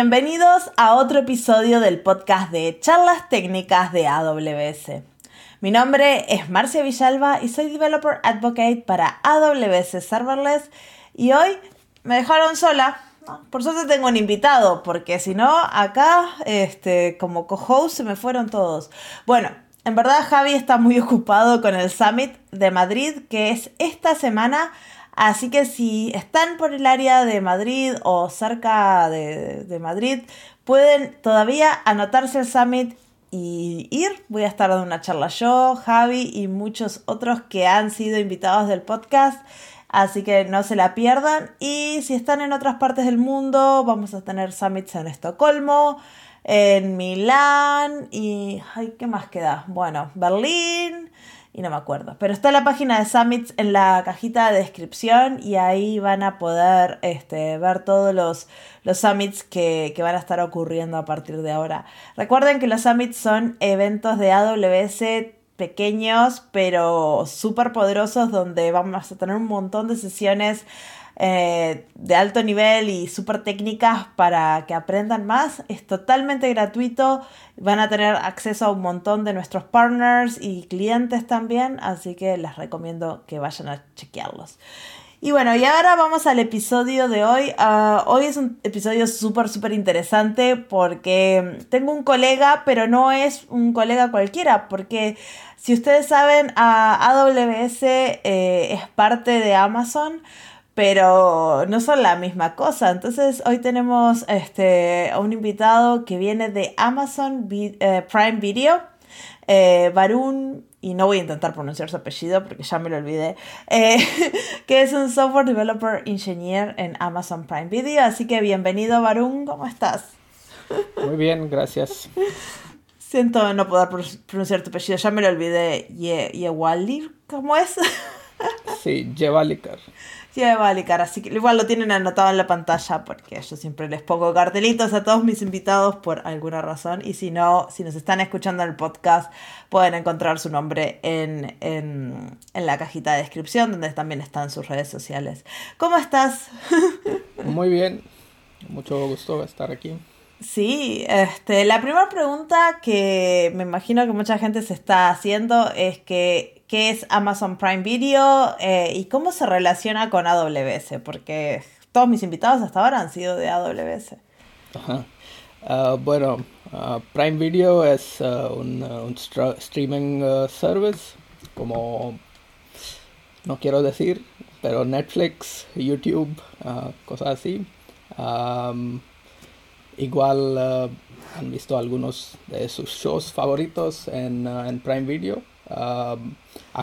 Bienvenidos a otro episodio del podcast de charlas técnicas de AWS. Mi nombre es Marcia Villalba y soy Developer Advocate para AWS Serverless y hoy me dejaron sola. Por suerte tengo un invitado, porque si no, acá, este, como co-host, se me fueron todos. Bueno, en verdad Javi está muy ocupado con el Summit de Madrid, que es esta semana Así que si están por el área de Madrid o cerca de, Madrid, pueden todavía anotarse al summit y ir. Voy a estar dando una charla yo, Javi y muchos otros que han sido invitados del podcast. Así que no se la pierdan. Y si están en otras partes del mundo, vamos a tener summits en Estocolmo, en Milán y... Ay, ¿Qué más queda? Bueno, Berlín y no me acuerdo. Pero está la página de Summits en la cajita de descripción y ahí van a poder este, ver todos los, los Summits que, que, van a estar ocurriendo a partir de ahora. Recuerden que los Summits son eventos de AWS pequeños pero súper poderosos donde vamos a tener un montón de sesiones eh, de alto nivel y súper técnicas para que aprendan más. Es totalmente gratuito. Van a tener acceso a un montón de nuestros partners y clientes también. Así que les recomiendo que vayan a chequearlos. Y bueno, y ahora vamos al episodio de hoy. Ah, hoy es un episodio súper, súper interesante porque tengo un colega, pero no es un colega cualquiera, porque si ustedes saben, AWS eh, es parte de Amazon pero no son la misma cosa. Entonces hoy tenemos este, a un invitado que viene de Amazon eh, Prime Video, eh, Varun, y no voy a intentar pronunciar su apellido porque ya me lo olvidé, eh, que es un software developer engineer en Amazon Prime Video. Así que bienvenido Varun, ¿cómo estás? Muy bien, gracias. Siento no poder pronunciar tu apellido, ya me lo olvidé. Yewali, ¿cómo es? sí, Yevalikar. Sí, vale, cara. Así que igual lo tienen anotado en la pantalla porque yo siempre les pongo cartelitos a todos mis invitados por alguna razón. Y si no, si nos están escuchando en el podcast, pueden encontrar su nombre en, en, en la cajita de descripción, donde también están sus redes sociales. ¿Cómo estás? Muy bien. Mucho gusto estar aquí. Sí, este, la primera pregunta que me imagino que mucha gente se está haciendo es que qué es Amazon Prime Video eh, y cómo se relaciona con AWS, porque todos mis invitados hasta ahora han sido de AWS. Ah, bueno, ah, Prime Video es ah, un, streaming service, como no quiero decir, pero Netflix, YouTube, cosas así. igual han visto algunos de sus shows favoritos en, en Prime Video a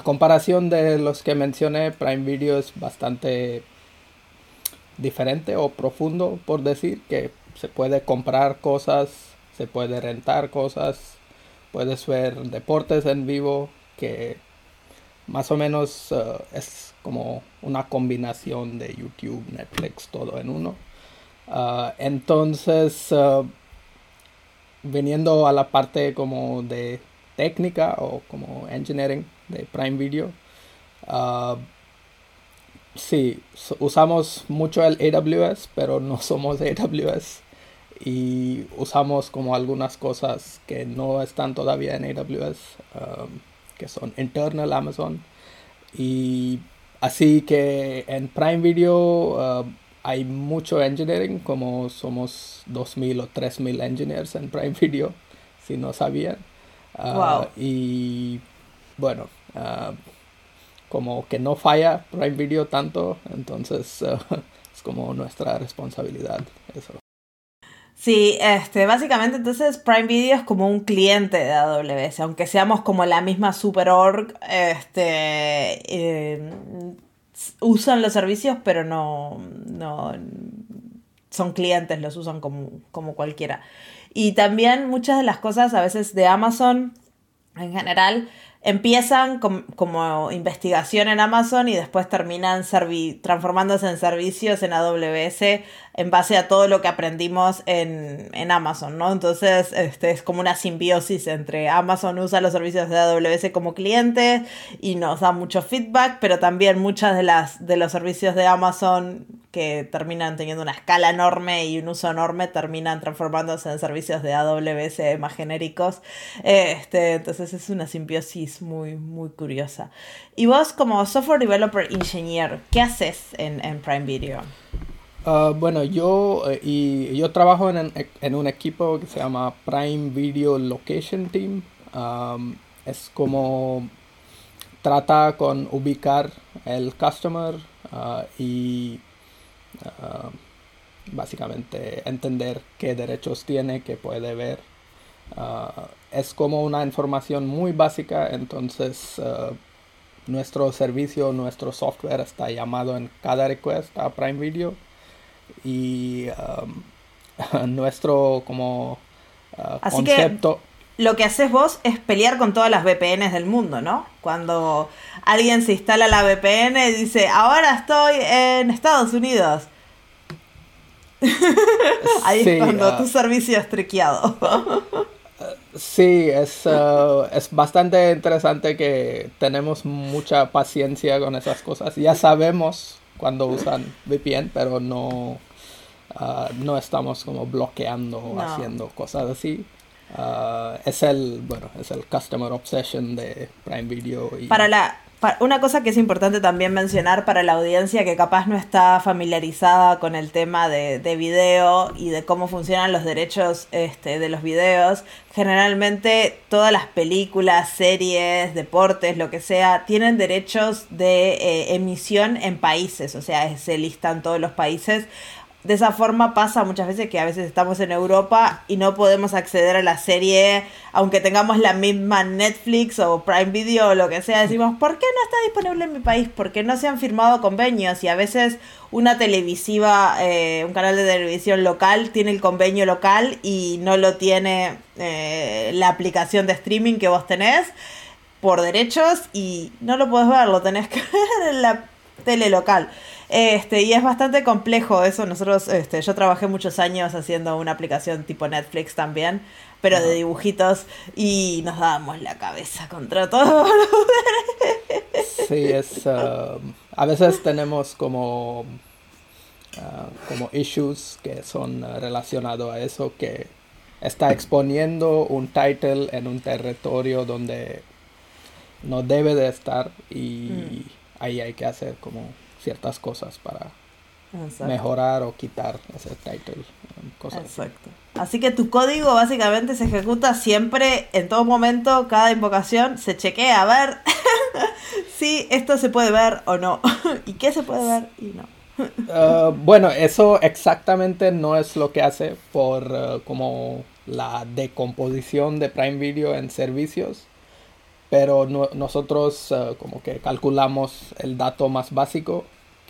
comparación de los que mencioné, Prime Video es bastante diferente o profundo, por decir, que se puede comprar cosas, se puede rentar cosas, puedes ver deportes en vivo, que más o menos eh, es como una combinación de YouTube, Netflix, todo en uno. Ah, entonces, uh, viniendo a la parte como de técnica o como engineering de Prime Video. Uh, sí, usamos mucho el AWS, pero no somos AWS. Y usamos como algunas cosas que no están todavía en AWS, um, que son internal Amazon. Y así que en Prime Video uh, hay mucho engineering, como somos 2.000 o 3.000 engineers en Prime Video, si no sabían. Ah, y bueno, ah, como que no falla Prime Video tanto, entonces es como nuestra responsabilidad eso. Sí, este, básicamente entonces Prime Video es como un cliente de AWS, aunque seamos como la misma super org, este, eh, usan los servicios, pero no, no son clientes, los usan como, como cualquiera. Y también muchas de las cosas a veces de Amazon en general empiezan como investigación en Amazon y después terminan transformándose en servicios en AWS en base a todo lo que aprendimos en, en Amazon, ¿no? Entonces, este es como una simbiosis entre Amazon usa los servicios de AWS como cliente y nos da mucho feedback, pero también muchas de las de los servicios de Amazon que terminan teniendo una escala enorme y un uso enorme, terminan transformándose en servicios de AWS más genéricos. Este, entonces es una simbiosis muy, muy curiosa. Y vos como software developer engineer, ¿qué haces en, Prime Video? Ah, bueno, yo, eh, y yo trabajo en, en, un equipo que se llama Prime Video Location Team. es como trata con ubicar el customer ah, y Ah, básicamente entender qué derechos tiene, qué puede ver. Ah, es como una información muy básica, entonces ah, nuestro servicio, nuestro software está llamado en cada request a Prime Video y nuestro como concepto... lo que haces vos es pelear con todas las VPNs del mundo, ¿no? Cuando alguien se instala la VPN y dice, ahora estoy en Estados Unidos. Ahí es cuando ah. tu servicio es triqueado. sí, es, ah, es bastante interesante que tenemos mucha paciencia con esas cosas. Ya sabemos cuando usan VPN, pero no, ah, no estamos como bloqueando o haciendo cosas así. Es el bueno es el customer obsession de Prime Video y... para la una cosa que es importante también mencionar para la audiencia que capaz no está familiarizada con el tema de, de video y de cómo funcionan los derechos este, de los videos, generalmente todas las películas, series, deportes, lo que sea, tienen derechos de eh, emisión en países, o sea, se listan todos los países de esa forma pasa muchas veces que a veces estamos en Europa y no podemos acceder a la serie, aunque tengamos la misma Netflix o Prime Video o lo que sea, decimos, ¿por qué no está disponible en mi país? Porque no se han firmado convenios y a veces una televisiva, eh, un canal de televisión local tiene el convenio local y no lo tiene eh, la aplicación de streaming que vos tenés por derechos y no lo puedes ver, lo tenés que ver en la tele local. Este, y es bastante complejo eso. Nosotros, este, yo trabajé muchos años haciendo una aplicación tipo Netflix también, pero de dibujitos, y nos dábamos la cabeza contra todo. sí, es. Um, a veces tenemos como. Uh, como issues que son uh, relacionados a eso, que está exponiendo un title en un territorio donde no debe de estar y mm. ahí hay que hacer como ciertas cosas para mejorar o quitar ese title. Cosas Exacto. Así. que tu código básicamente se ejecuta siempre, en todo momento, cada invocación se chequea a ver si esto se puede ver o no. y qué se puede ver y no. Ah, bueno, eso exactamente no es lo que hace por ah, como la decomposición de Prime Video en servicios pero nosotros ah, como que calculamos el dato más básico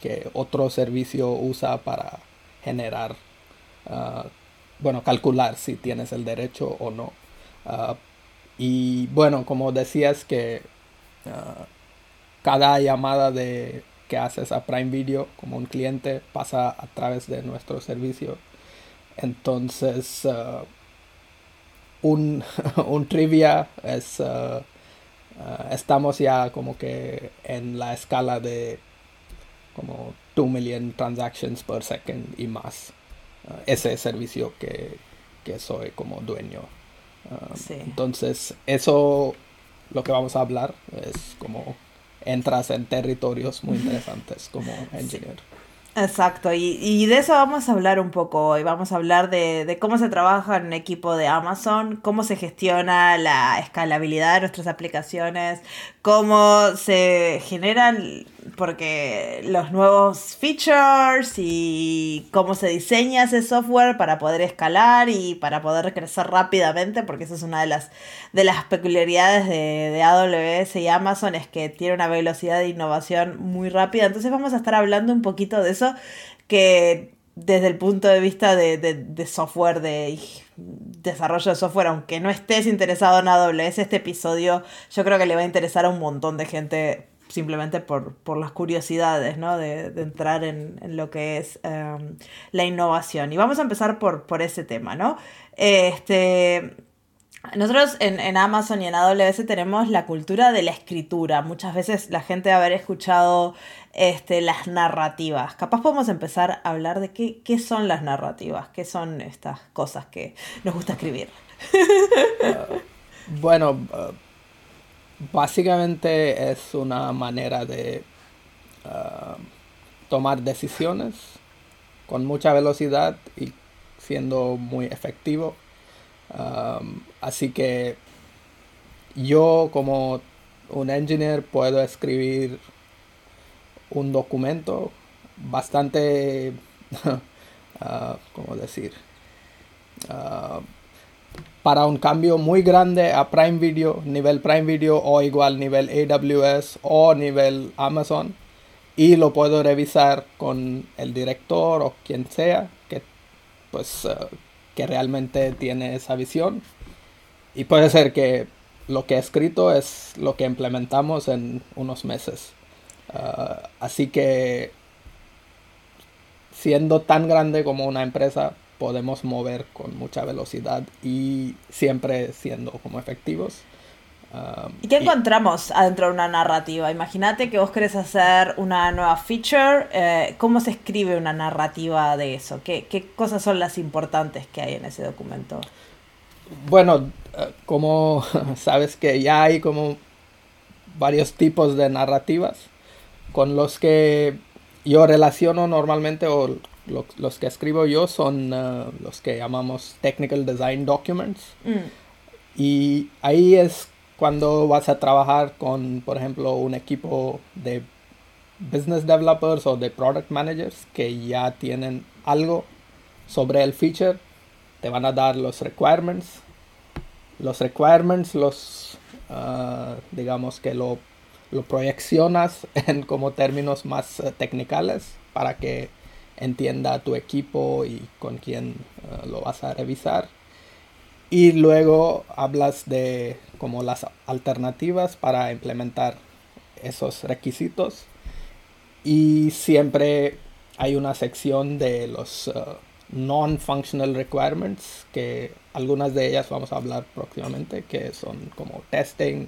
que otro servicio usa para generar, ah, bueno, calcular si tienes el derecho o no. Ah, y bueno, como decías que ah, cada llamada de que haces a Prime Video como un cliente pasa a través de nuestro servicio. Entonces, un, un, trivia es, estamos ya como que en la escala de como 2 million transactions per second y más. Uh, ese servicio que, soy como dueño. Um, entonces, eso lo que vamos a hablar es como entras en territorios muy interesantes como engineer. Exacto, y, de eso vamos a hablar un poco hoy. Vamos a hablar de, de, cómo se trabaja en un equipo de Amazon, cómo se gestiona la escalabilidad de nuestras aplicaciones, cómo se generan porque los nuevos features y cómo se diseña ese software para poder escalar y para poder crecer rápidamente, porque esa es una de las, de las peculiaridades de, de AWS y Amazon, es que tiene una velocidad de innovación muy rápida. Entonces vamos a estar hablando un poquito de eso, que desde el punto de vista de, de, de software, de desarrollo de software, aunque no estés interesado en AWS, este episodio yo creo que le va a interesar a un montón de gente simplemente por, las curiosidades, ¿no? De, entrar en, lo que es em, la innovación. Y vamos a empezar por, por ese tema, ¿no? Este, nosotros en, Amazon y en AWS tenemos la cultura de la escritura. Muchas veces la gente a haber escuchado este, las narrativas. Capaz podemos empezar a hablar de qué, qué son las narrativas, qué son estas cosas que nos gusta escribir. bueno, básicamente es una manera de uh, tomar decisiones con mucha velocidad y siendo muy efectivo así que yo como un engineer puedo escribir un documento bastante, uh, ¿cómo decir? Uh, para un cambio muy grande a Prime Video, nivel Prime Video o igual nivel AWS o nivel Amazon y lo puedo revisar con el director o quien sea que pues uh, que realmente tiene esa visión. Y puede ser que lo que he escrito es lo que implementamos en unos meses. Ah, así que siendo tan grande como una empresa, podemos mover con mucha velocidad y siempre siendo como efectivos. Um, ¿Y qué encontramos adentro de una narrativa? Imagínate que vos querés hacer una nueva feature. Eh, ¿Cómo se escribe una narrativa de eso? ¿Qué, ¿Qué, cosas son las importantes que hay en ese documento? Bueno, eh, como sabes que ya hay como varios tipos de narrativas con los que yo relaciono normalmente o los que escribo yo son uh, los que llamamos Technical Design Documents. Mm. Y ahí es cuando vas a trabajar con, por ejemplo, un equipo de business developers o de product managers que ya tienen algo sobre el feature, te van a dar los requirements. Los requirements los, ah, digamos que lo, lo, proyeccionas en como términos más uh, para que entienda tu equipo y con quién ah, lo vas a revisar. Y luego hablas de como las alternativas para implementar esos requisitos. Y siempre hay una sección de los uh, non-functional requirements, que algunas de ellas vamos a hablar próximamente, que son como testing,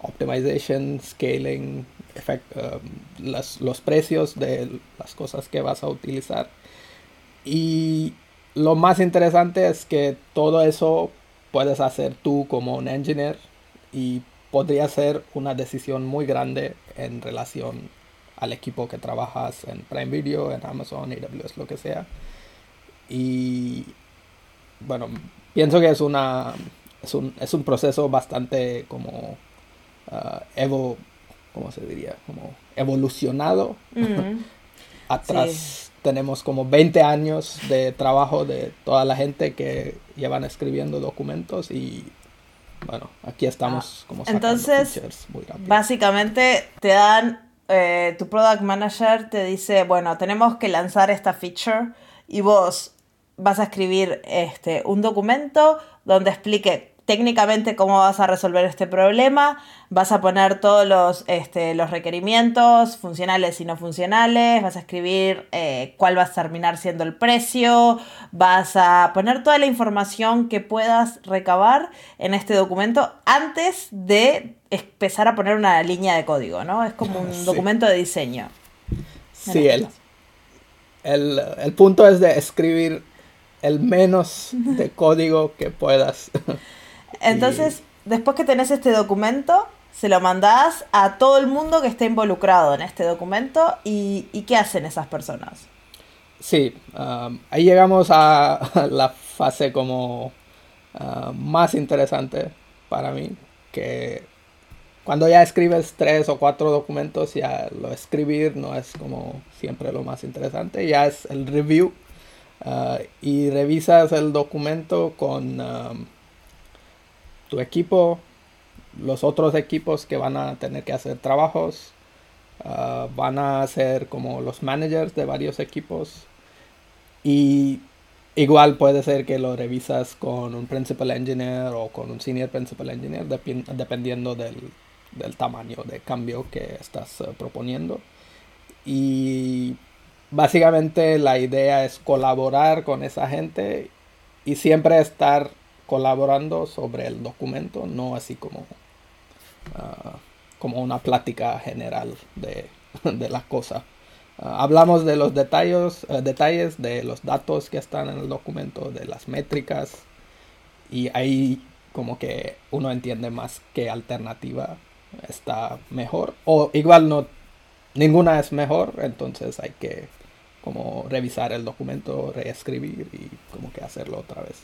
optimization, scaling, um, los precios de las cosas que vas a utilizar. Y lo más interesante es que todo eso puedes hacer tú como un engineer y podría ser una decisión muy grande en relación al equipo que trabajas en Prime Video, en Amazon, AWS, lo que sea. Y bueno, pienso que es una es un, es un proceso bastante como uh, evo, ¿cómo se diría? Como evolucionado. Atrás tenemos como 20 años de trabajo de toda la gente que llevan escribiendo documentos y bueno, aquí estamos ah, como sacando Entonces, muy básicamente te dan, eh, tu product manager te dice, bueno, tenemos que lanzar esta feature y vos vas a escribir este, un documento donde explique técnicamente cómo vas a resolver este problema, vas a poner todos los, este, los requerimientos funcionales y no funcionales, vas a escribir eh, cuál va a terminar siendo el precio, vas a poner toda la información que puedas recabar en este documento antes de empezar a poner una línea de código, ¿no? Es como un documento de diseño. Sí, el, el, el punto es de escribir el menos de código que puedas. Entonces, después que tenés este documento, se lo mandás a todo el mundo que esté involucrado en este documento y, qué hacen esas personas. Sí, um, ahí llegamos a la fase como uh, más interesante para mí, que cuando ya escribes tres o cuatro documentos, ya lo escribir no es como siempre lo más interesante, ya es el review uh, y revisas el documento con um, tu equipo, los otros equipos que van a tener que hacer trabajos, ah, van a ser como los managers de varios equipos. Y igual puede ser que lo revisas con un principal engineer o con un senior principal engineer dependiendo del, tamaño de cambio que estás eh, proponiendo. Y básicamente la idea es colaborar con esa gente y siempre estar colaborando sobre el documento, no así como, ah, como una plática general de, de la cosa. Ah, hablamos de los detalles, eh, detalles de los datos que están en el documento, de las métricas, y ahí como que uno entiende más qué alternativa está mejor. O igual no, ninguna es mejor, entonces hay que como revisar el documento, reescribir y como que hacerlo otra vez.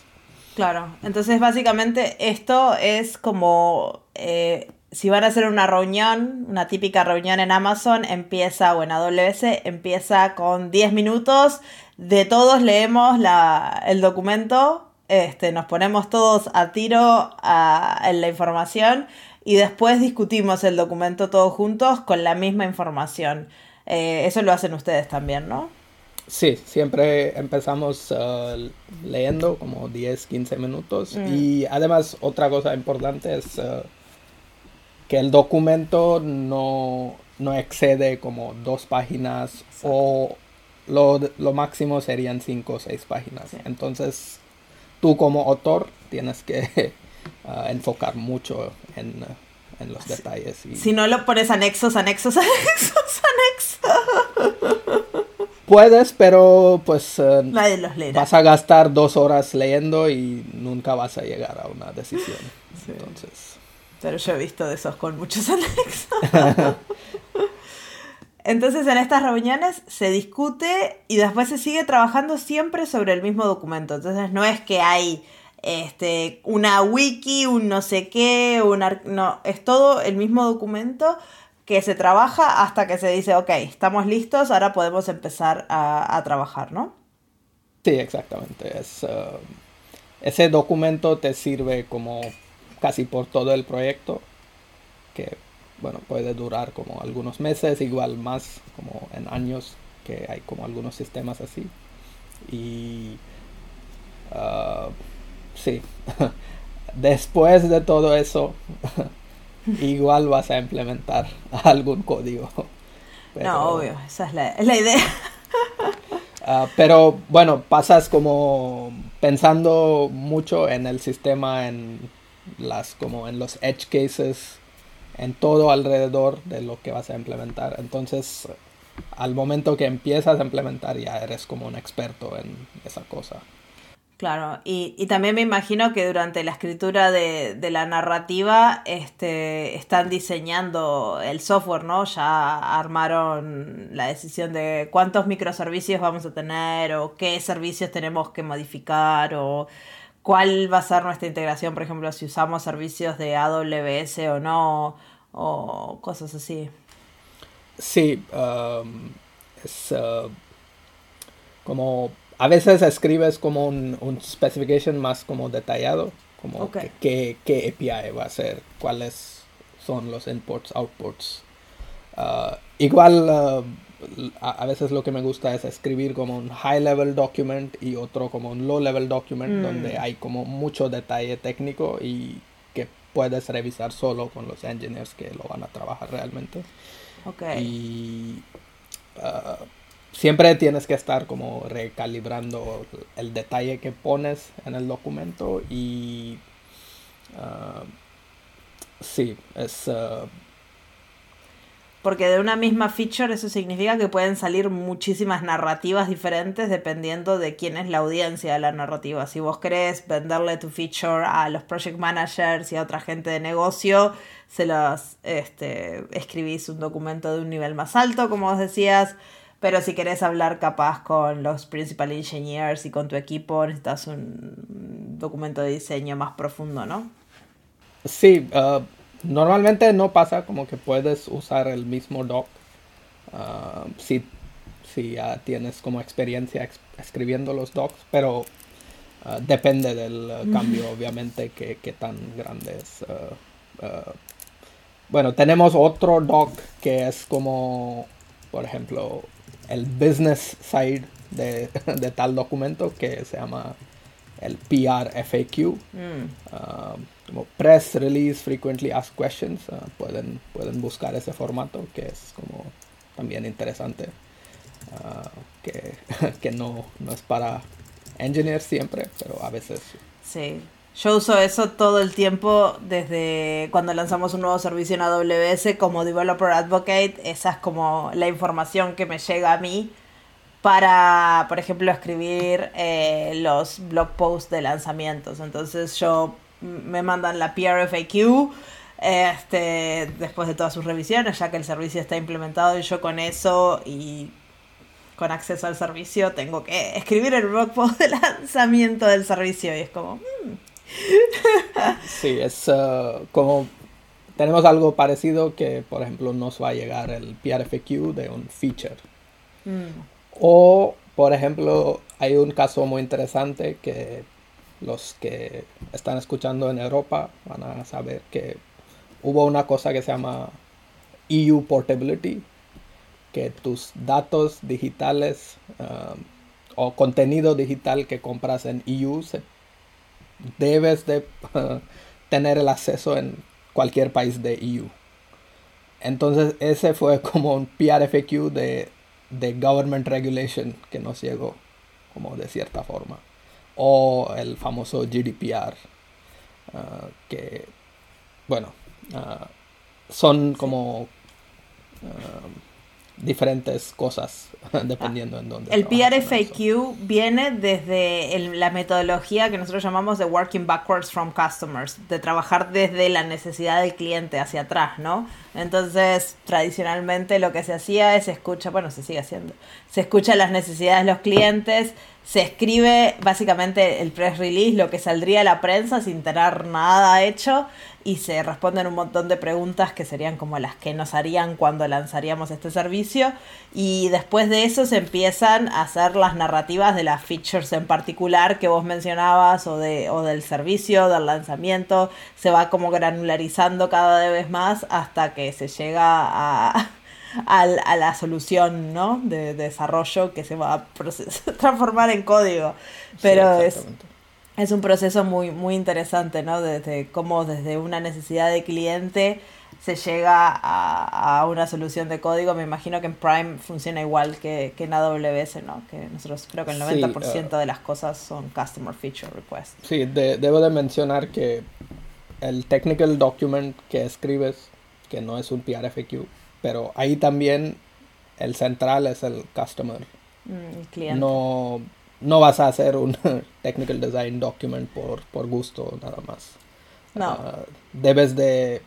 Claro, entonces básicamente esto es como eh, si van a hacer una reunión, una típica reunión en Amazon, empieza, o en AWS, empieza con 10 minutos, de todos leemos la, el documento, este, nos ponemos todos a tiro en la información y después discutimos el documento todos juntos con la misma información. Eh, eso lo hacen ustedes también, ¿no? Sí, siempre empezamos uh, leyendo como 10, 15 minutos. Mm. Y además otra cosa importante es uh, que el documento no, excede como dos páginas o lo, máximo serían cinco o seis páginas. Entonces tú como autor tienes que uh, enfocar mucho en, los detalles. Y... Si no lo pones anexos, anexos, anexos, anexos. Puedes, pero pues uh, los vas a gastar dos horas leyendo y nunca vas a llegar a una decisión. Entonces. Pero yo he visto de esos con muchos anexos. Entonces en estas reuniones se discute y después se sigue trabajando siempre sobre el mismo documento. Entonces no es que hay este, una wiki, un no sé qué, un no, es todo el mismo documento que se trabaja hasta que se dice, ok, estamos listos, ahora podemos empezar a, trabajar, ¿no? Sí, exactamente. Es, uh, ese documento te sirve como casi por todo el proyecto, que bueno, puede durar como algunos meses, igual más como en años, que hay como algunos sistemas así. Y uh, sí, después de todo eso, igual vas a implementar algún código. no, obvio, esa es la, idea. Ah, pero bueno, pasas como pensando mucho en el sistema, en las como en los edge cases, en todo alrededor de lo que vas a implementar. Entonces, al momento que empiezas a implementar ya eres como un experto en esa cosa. Claro, y, también me imagino que durante la escritura de, la narrativa este, están diseñando el software, ¿no? Ya armaron la decisión de cuántos microservicios vamos a tener o qué servicios tenemos que modificar o cuál va a ser nuestra integración, por ejemplo, si usamos servicios de AWS o no, o cosas así. Sí, um, es uh, como a veces escribes como un, un specification más como detallado, como qué, API va a ser, cuáles son los inputs, outputs. Uh, igual uh, a, veces lo que me gusta es escribir como un high level document y otro como un low level document mm. donde hay como mucho detalle técnico y que puedes revisar solo con los engineers que lo van a trabajar realmente. Okay. Y uh, siempre tienes que estar como recalibrando el detalle que pones en el documento y uh, sí, es... Uh, porque de una misma feature eso significa que pueden salir muchísimas narrativas diferentes dependiendo de quién es la audiencia de la narrativa. Si vos querés venderle tu feature a los project managers y a otra gente de negocio, se los este, escribís un documento de un nivel más alto, como vos decías pero si querés hablar capaz con los principal engineers y con tu equipo, necesitas un documento de diseño más profundo, ¿no? Sí, uh, normalmente no pasa como que puedes usar el mismo doc. Uh, si, si ya tienes como experiencia escribiendo los docs, pero uh, depende del cambio, obviamente, que, que, tan grande es. bueno, tenemos otro doc que es como, por ejemplo, el business side de, tal documento que se llama el PR FAQ. Mm. Uh, como Press Release Frequently Asked Questions. Uh, pueden, pueden buscar ese formato que es como también interesante. Uh, que, que no, no es para engineers siempre, pero a veces. Sí. Yo uso eso todo el tiempo desde cuando lanzamos un nuevo servicio en AWS como Developer Advocate. Esa es como la información que me llega a mí para, por ejemplo, escribir eh, los blog posts de lanzamientos. Entonces yo me mandan la PRFAQ este, después de todas sus revisiones, ya que el servicio está implementado y yo con eso y con acceso al servicio tengo que escribir el blog post de lanzamiento del servicio y es como... Hmm". Sí, es uh, como tenemos algo parecido que, por ejemplo, nos va a llegar el PRFQ de un feature. Mm. O, por ejemplo, hay un caso muy interesante que los que están escuchando en Europa van a saber que hubo una cosa que se llama EU Portability, que tus datos digitales um, o contenido digital que compras en EU debes de tener el acceso en cualquier país de EU. Entonces ese fue como un PRFQ de, de government regulation que nos llegó, como de cierta forma. O el famoso GDPR, uh, que, bueno, uh, son como... Uh, diferentes cosas dependiendo en dónde. El PRFAQ viene desde la metodología que nosotros llamamos de working backwards from customers, de trabajar desde la necesidad del cliente hacia atrás, ¿no? Entonces, tradicionalmente lo que se hacía es escucha, bueno, se sigue haciendo, se escucha las necesidades de los clientes, se escribe básicamente el press release, lo que saldría a la prensa sin tener nada hecho y se responden un montón de preguntas que serían como las que nos harían cuando lanzaríamos este servicio y después de eso se empiezan a hacer las narrativas de las features en particular que vos mencionabas o, de, o del servicio, del lanzamiento, se va como granularizando cada vez más hasta que se llega a, a, la solución ¿no? de, desarrollo que se va a transformar en código. Pero es es un proceso muy, muy interesante, ¿no? Desde cómo desde una necesidad de cliente se llega a, una solución de código. Me imagino que en Prime funciona igual que, en AWS, ¿no? Que nosotros creo que el 90% uh, de las cosas son Customer Feature Requests. Sí, debo de mencionar que el technical document que escribes, que no es un PRFQ, pero ahí también el central es el customer. Mm, el cliente. No no vas a hacer un technical design document por, por gusto nada más. No. Ah, debes de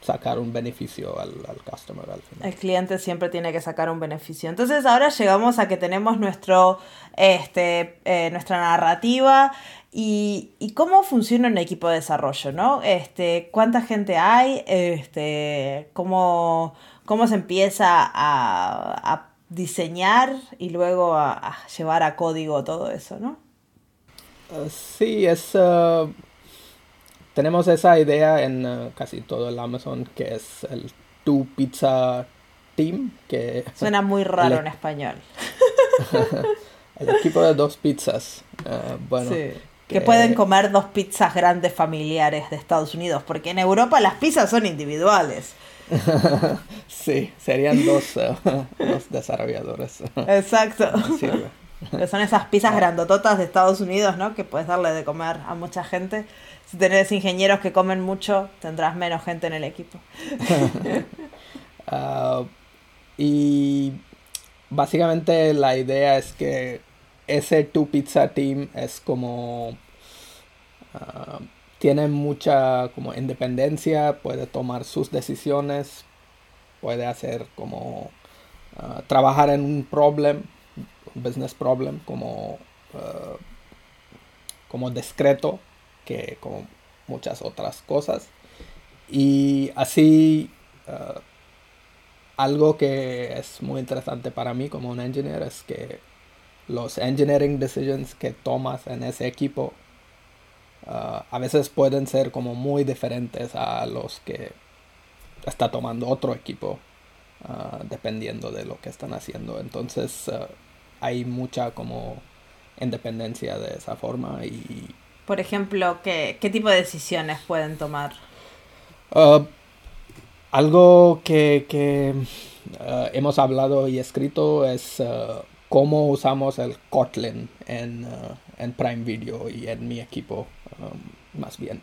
sacar un beneficio al, al, customer al final. El cliente siempre tiene que sacar un beneficio. Entonces ahora llegamos a que tenemos nuestro, este, eh, nuestra narrativa y, y, cómo funciona un equipo de desarrollo, ¿no? Este, ¿Cuánta gente hay? Este, ¿cómo, ¿Cómo se empieza a, a diseñar y luego a, llevar a código todo eso, ¿no? Uh, sí, es... Uh, tenemos esa idea en uh, casi todo el Amazon que es el Two Pizza Team. Que Suena muy raro en español. el equipo de dos pizzas. bueno, que... pueden comer dos pizzas grandes familiares de Estados Unidos, porque en Europa las pizzas son individuales. sí, serían dos, eh, dos desarrolladores. Exacto. son esas pizzas grandototas de Estados Unidos, ¿no? Que puedes darle de comer a mucha gente. Si tenés ingenieros que comen mucho, tendrás menos gente en el equipo. Ah, y básicamente la idea es que ese Tu Pizza Team es como... Ah, tiene mucha como independencia, puede tomar sus decisiones, puede hacer como ah, trabajar en un problem, un business problem como, ah, como discreto que como muchas otras cosas. Y así ah, algo que es muy interesante para mí como un engineer es que los engineering decisions que tomas en ese equipo Ah, a veces pueden ser como muy diferentes a los que está tomando otro equipo ah, dependiendo de lo que están haciendo. Entonces ah, hay mucha como independencia de esa forma y por ejemplo qué, qué tipo de decisiones pueden tomar algo que, que hemos hablado y escrito es cómo usamos el Kotlin en, en Prime Video y en mi equipo Um, más bien,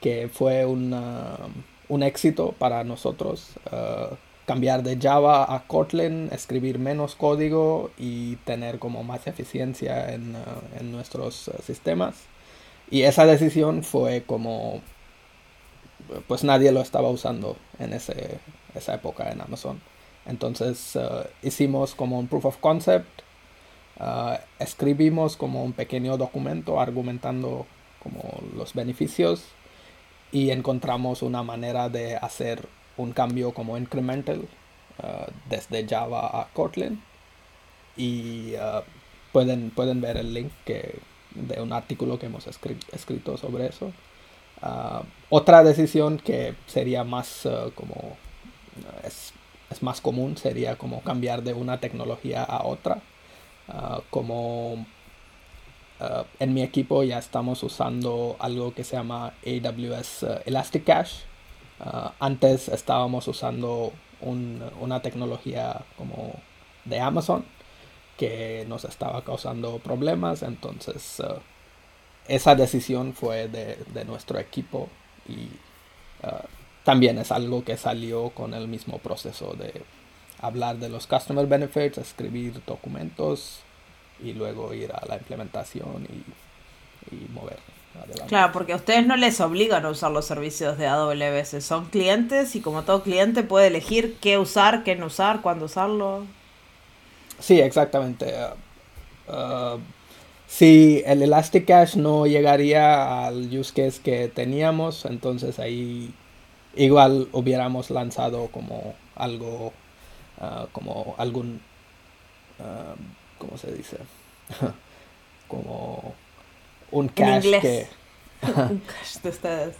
que fue un éxito para nosotros. Uh, cambiar de Java a Kotlin, escribir menos código y tener como más eficiencia en, uh, nuestros uh, sistemas. Y esa decisión fue como, pues nadie lo estaba usando en ese, esa época en Amazon. Entonces hicimos como un proof of concept Ah, escribimos como un pequeño documento argumentando como los beneficios y encontramos una manera de hacer un cambio como incremental ah, desde Java a Kotlin y ah, pueden, pueden ver el link que, de un artículo que hemos escrito sobre eso. otra decisión que sería más como es, es, más común sería como cambiar de una tecnología a otra Ah, como ah, en mi equipo ya estamos usando algo que se llama AWS uh, Elastic Cache. Ah, antes estábamos usando una tecnología como de Amazon que nos estaba causando problemas. Entonces esa decisión fue de, de nuestro equipo y también es algo que salió con el mismo proceso de hablar de los customer benefits, escribir documentos y luego ir a la implementación y, mover. Adelante. Claro, porque a ustedes no les obligan a usar los servicios de AWS, son clientes y como todo cliente puede elegir qué usar, qué no usar, cuándo usarlo. Sí, exactamente. Uh, uh, si el Elastic Cache no llegaría al use case que teníamos, entonces ahí igual hubiéramos lanzado como algo Ah, como algún, uh, ¿cómo se dice? como un cache que... un cache de ustedes.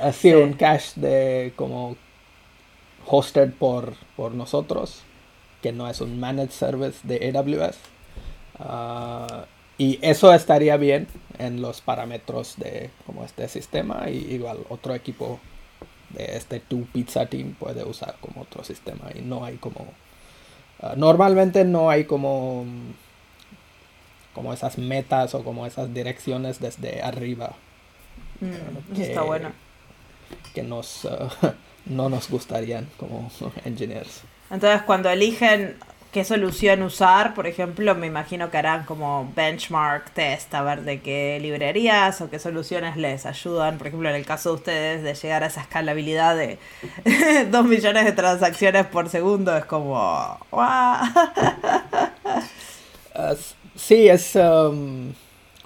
Así, un cache de como hosted por, por nosotros, que no es un managed service de AWS. Ah, y eso estaría bien en los parámetros de como este sistema y igual otro equipo de este tu pizza team puede usar como otro sistema y no hay como Ah, normalmente no hay como, como esas metas o como esas direcciones desde arriba. Mm, que, está bueno. Que nos, ah, no nos gustarían como engineers. Entonces, cuando eligen qué solución usar, por ejemplo, me imagino que harán como benchmark test a ver de qué librerías o qué soluciones les ayudan. Por ejemplo, en el caso de ustedes, de llegar a esa escalabilidad de 2 millones de transacciones por segundo, es como... sí, es um,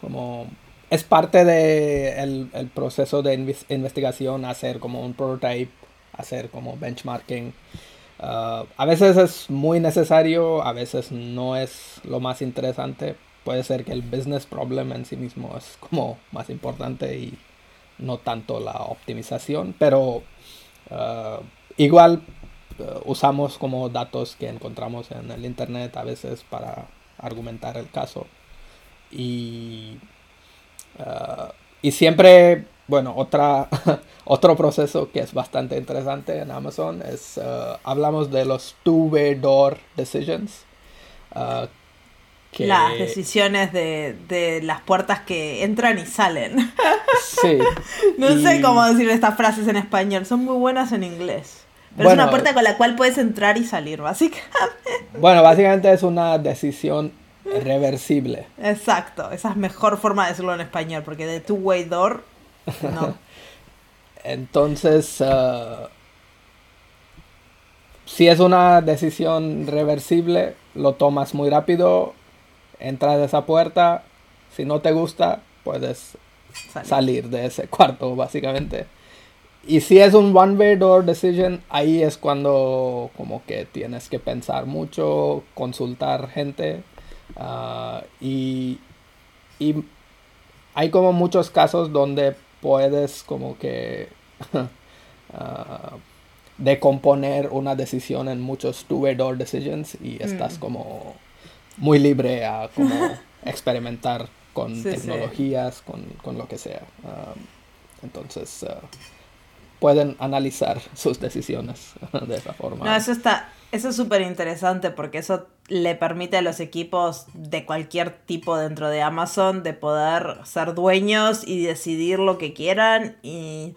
como... Es parte del de el proceso de investigación, hacer como un prototype, hacer como benchmarking. Ah, a veces es muy necesario, a veces no es lo más interesante. Puede ser que el business problem en sí mismo es como más importante y no tanto la optimización, pero ah, igual ah, usamos como datos que encontramos en el internet a veces para argumentar el caso. Y, y siempre bueno, otra, otro proceso que es bastante interesante en Amazon es, uh, hablamos de los two-way door decisions. Uh, las decisiones de, las puertas que entran y salen. Sí. no sé cómo decir estas frases en español, son muy buenas en inglés. Pero es una puerta con la cual puedes entrar y salir, básicamente. Bueno, básicamente es una decisión reversible. Exacto, esa es mejor forma de decirlo en español, porque de two-way door Entonces, uh, si es una decisión reversible, lo tomas muy rápido, entras de esa puerta, si no te gusta, puedes salir, de ese cuarto, básicamente. Y si es un one-way door decision, ahí es cuando como que tienes que pensar mucho, consultar gente uh, y, y hay como muchos casos donde puedes como que uh, decomponer una decisión en muchos two-way door decisions y estás mm. como muy libre a como experimentar con tecnologías, Con, con, lo que sea. Um, entonces, uh, pueden analizar sus decisiones de esa forma. No, eso está, eso es súper interesante porque eso le permite a los equipos de cualquier tipo dentro de Amazon de poder ser dueños y decidir lo que quieran y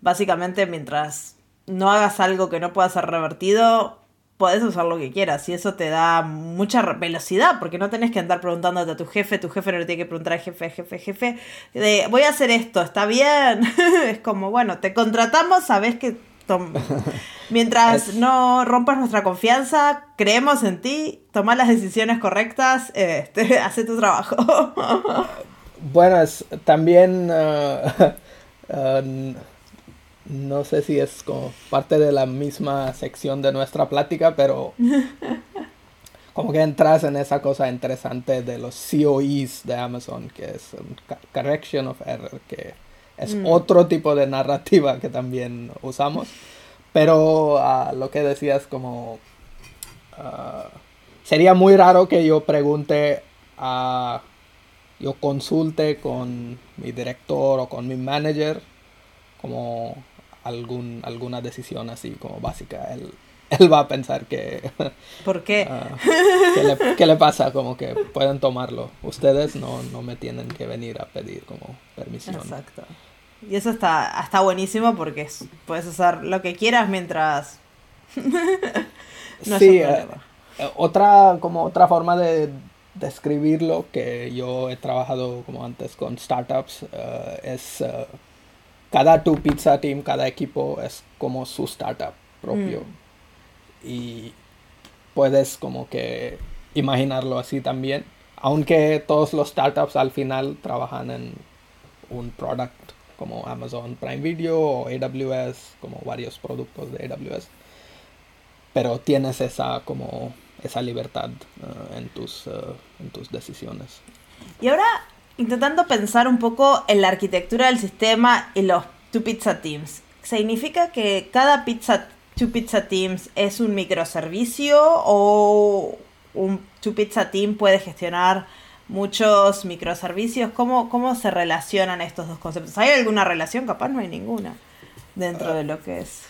básicamente mientras no hagas algo que no pueda ser revertido, podés usar lo que quieras y eso te da mucha velocidad porque no tenés que andar preguntándote a tu jefe, tu jefe no le tiene que preguntar al jefe, jefe, jefe, de voy a hacer esto, ¿está bien? es como, bueno, te contratamos, sabes que mientras no rompas nuestra confianza, creemos en ti, toma las decisiones correctas, este, hace tu trabajo. bueno, es, también... Uh, uh, no sé si es como parte de la misma sección de nuestra plática, pero como que entras en esa cosa interesante de los COEs de Amazon, que es Correction of Error, que es mm. otro tipo de narrativa que también usamos. Pero uh, lo que decías como... Uh, sería muy raro que yo pregunte a... yo consulte con mi director o con mi manager como algún, alguna decisión así como básica, él, él va a pensar que... ¿Por qué? Ah, ¿qué, le, pasa? Como que pueden tomarlo. Ustedes no, no me tienen que venir a pedir como permisión. Exacto. Y eso está, está buenísimo porque puedes hacer lo que quieras mientras... no sí, eh, otra, como otra forma de describirlo que yo he trabajado como antes con startups eh, es... Eh, cada tu pizza team, cada equipo es como su startup propio. Mm. Y puedes como que imaginarlo así también. Aunque todos los startups al final trabajan en un product como Amazon Prime Video o AWS, como varios productos de AWS. Pero tienes esa como esa libertad uh, en, tus, uh, en tus decisiones. Y ahora intentando pensar un poco en la arquitectura del sistema y los Two Pizza Teams. ¿Significa que cada pizza, Two Pizza Teams es un microservicio o un Two Pizza Team puede gestionar muchos microservicios? ¿Cómo, ¿Cómo se relacionan estos dos conceptos? ¿Hay alguna relación? Capaz no hay ninguna dentro de lo que es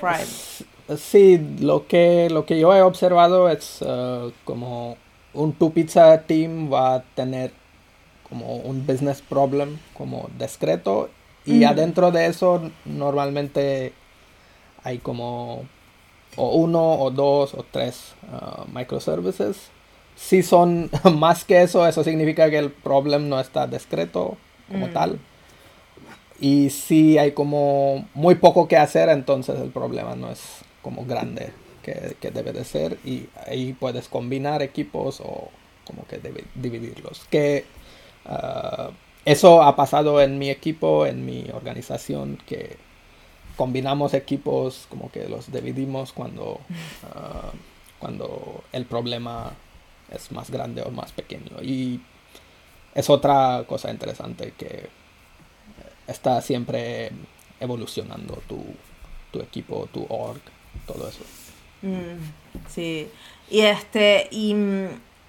Prime. Sí, lo que, lo que yo he observado es uh, como un Two Pizza Team va a tener como un business problem como discreto y adentro de eso normalmente hay como o uno o dos o tres uh, microservices. Si son más que eso, eso significa que el problema no está discreto como mm. tal. Y si hay como muy poco que hacer, entonces el problema no es como grande que, que debe de ser. Y ahí puedes combinar equipos o como que dividirlos. Que uh, eso ha pasado en mi equipo, en mi organización, que combinamos equipos, como que los dividimos cuando, ah, cuando el problema es más grande o más pequeño. Y es otra cosa interesante que está siempre evolucionando tu, tu equipo, tu org, todo eso. Mm, sí. Y este, y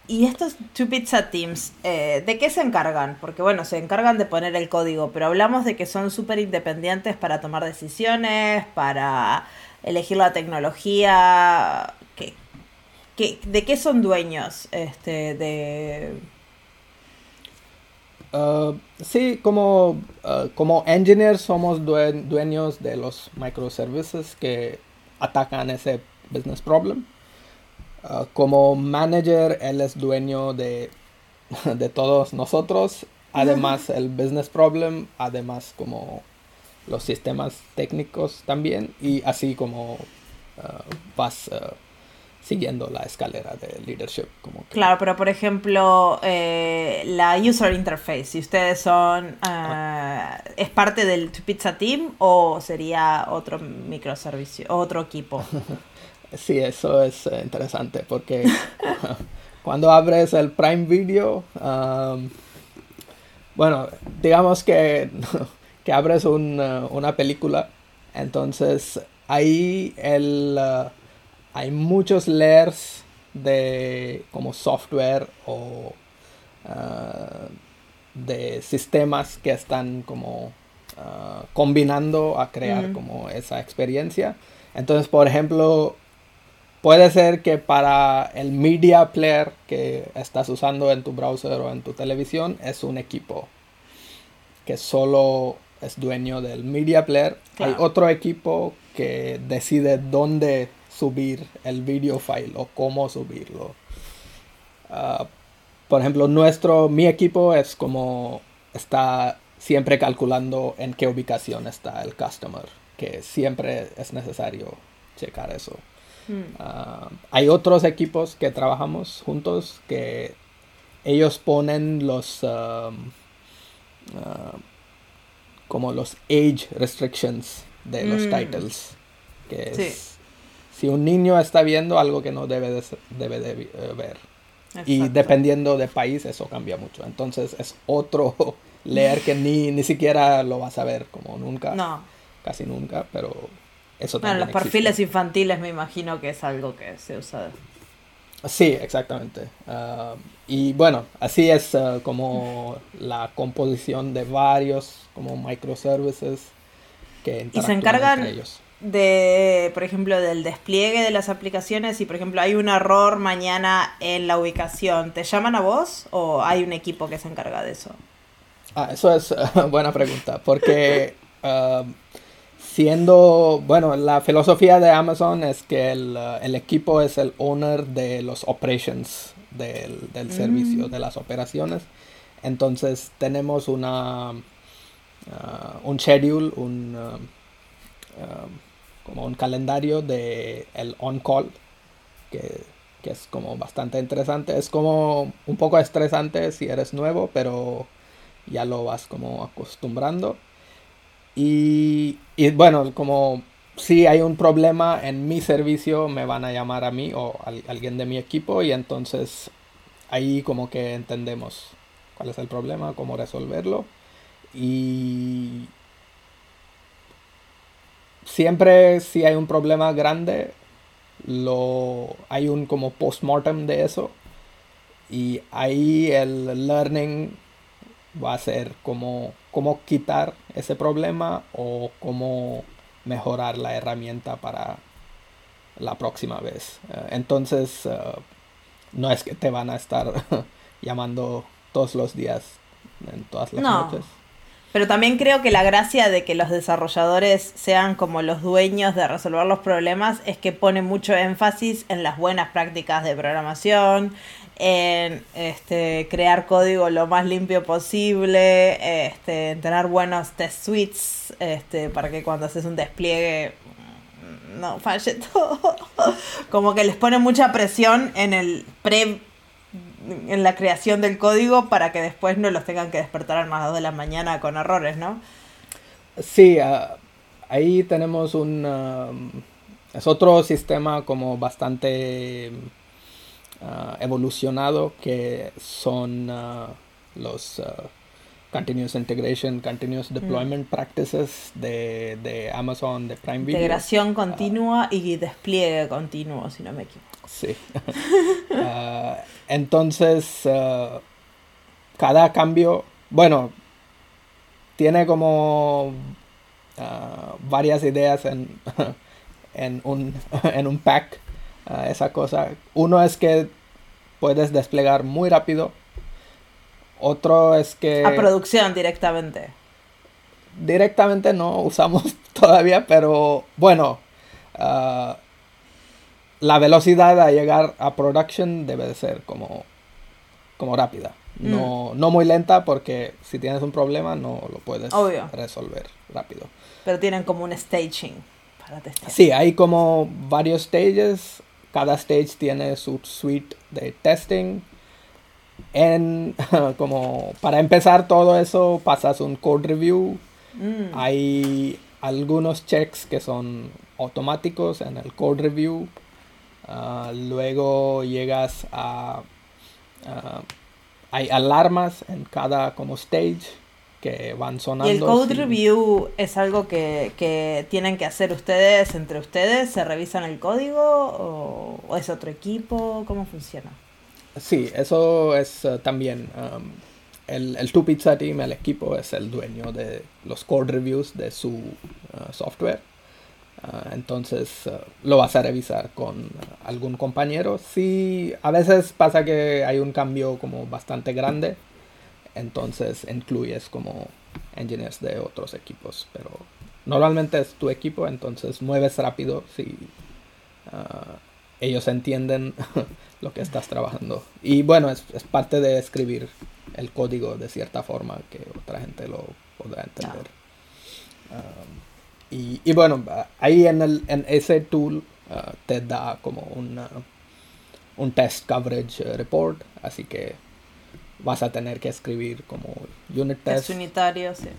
y estos Two Pizza Teams, eh, ¿de qué se encargan? Porque bueno, se encargan de poner el código, pero hablamos de que son súper independientes para tomar decisiones, para elegir la tecnología. ¿Qué, de qué son dueños? Este, de... Uh, sí, como, uh, como engineers somos dueños de los microservices que atacan ese business problem. Ah, como manager, él es dueño de, de todos nosotros. Además, el business problem, además como los sistemas técnicos también. Y así como vas siguiendo la escalera de leadership. Como Claro, pero por ejemplo, eh, la user interface, si ustedes son, ¿es parte del Pizza Team o sería otro microservicio, otro equipo? Sí, eso es eh, interesante porque cuando abres el Prime Video, bueno, digamos que, que abres una película, entonces ahí el, uh, hay muchos layers de como software o uh, de sistemas que están como uh, combinando a crear como esa experiencia. Entonces, por ejemplo, puede ser que para el media player que estás usando en tu browser o en tu televisión es un equipo que solo es dueño del media player. Hay otro equipo que decide dónde subir el video file o cómo subirlo. Ah, por ejemplo, nuestro, mi equipo es como está siempre calculando en qué ubicación está el customer, que siempre es necesario checar eso. Hmm. Ah, hay otros equipos que trabajamos juntos que ellos ponen los ah, como los age restrictions de los hmm. titles que es si un niño está viendo algo que no debe de, debe de eh, ver y dependiendo de país eso cambia mucho entonces es otro leer que ni, ni siquiera lo vas a ver como nunca no casi nunca pero eso bueno, los perfiles infantiles me imagino que es algo que se usa. Sí, exactamente. Ah, y bueno, así es ah, como la composición de varios como microservices que y se encargan ellos. De, por ejemplo, del despliegue de las aplicaciones. Y por ejemplo hay un error mañana en la ubicación, ¿te llaman a vos o hay un equipo que se encarga de eso? Ah, eso es buena pregunta, porque ah, siendo, bueno, la filosofía de Amazon es que el, uh, equipo es el owner de los operations del, del servicio, mm. de las operaciones. Entonces tenemos una, uh, un schedule, un, uh, um, como un calendario de el on-call, que, que es como bastante interesante. Es como un poco estresante si eres nuevo, pero ya lo vas como acostumbrando. Y, bueno, como si hay un problema en mi servicio, me van a llamar a mí o a alguien de mi equipo y entonces ahí como que entendemos cuál es el problema, cómo resolverlo. Y siempre si hay un problema grande, lo, hay un como postmortem de eso. Y ahí el learning va a ser como cómo quitar ese problema o cómo mejorar la herramienta para la próxima vez. Eh, entonces, eh, no es que te van a estar llamando todos los días, en todas las noches. Pero también creo que la gracia de que los desarrolladores sean como los dueños de resolver los problemas es que pone mucho énfasis en las buenas prácticas de programación, en este, crear código lo más limpio posible, este, en tener buenos test suites, este, para que cuando haces un despliegue mm, no falle todo. Como que les pone mucha presión en el pre en la creación del código para que después no los tengan que despertar a las 2 de la mañana con errores, ¿no? Sí, ah, ahí tenemos un... Ah, es otro sistema como bastante uh, evolucionado que son uh, los uh, Continuous Integration, Continuous mm. Deployment Practices de, de, Amazon, de Prime Video. Integración continua y despliegue continuo, si no me equivoco. Sí. entonces, cada cambio, bueno, tiene como varias ideas en, en, un, en un pack esa cosa. Uno es que puedes desplegar muy rápido. Otro es que... A producción directamente. Directamente no usamos todavía, pero bueno, ah, la velocidad a llegar a production debe de ser como, como rápida. Mm. No, no muy lenta porque si tienes un problema no lo puedes resolver rápido. Pero tienen como un staging para testear. Sí, hay como varios stages cada stage tiene su suite de testing. En, como para empezar todo eso, pasas un code review. Mm. Hay algunos checks que son automáticos en el code review. Ah, luego llegas a, hay alarmas en cada como stage que van sonando. ¿Y el code review es algo que, tienen que hacer ustedes entre ustedes? ¿Se revisan el código o, es otro equipo? ¿Cómo funciona? Sí, eso es eh, también. Um, el, el Two Pizza Team, el equipo, es el dueño de los code reviews de su uh, software. Ah, entonces ah, lo vas a revisar con algún compañero. Si a veces pasa que hay un cambio como bastante grande, entonces incluyes como engineers de otros equipos, pero normalmente es tu equipo, entonces mueves rápido si ellos entienden lo que estás trabajando. Y bueno, es, es, parte de escribir el código de cierta forma que otra gente lo podrá entender. Um, y, y, bueno, ahí en, el, en ese tool uh, te da como una, un test coverage report, así que vas a tener que escribir como unit test. unitario, sí.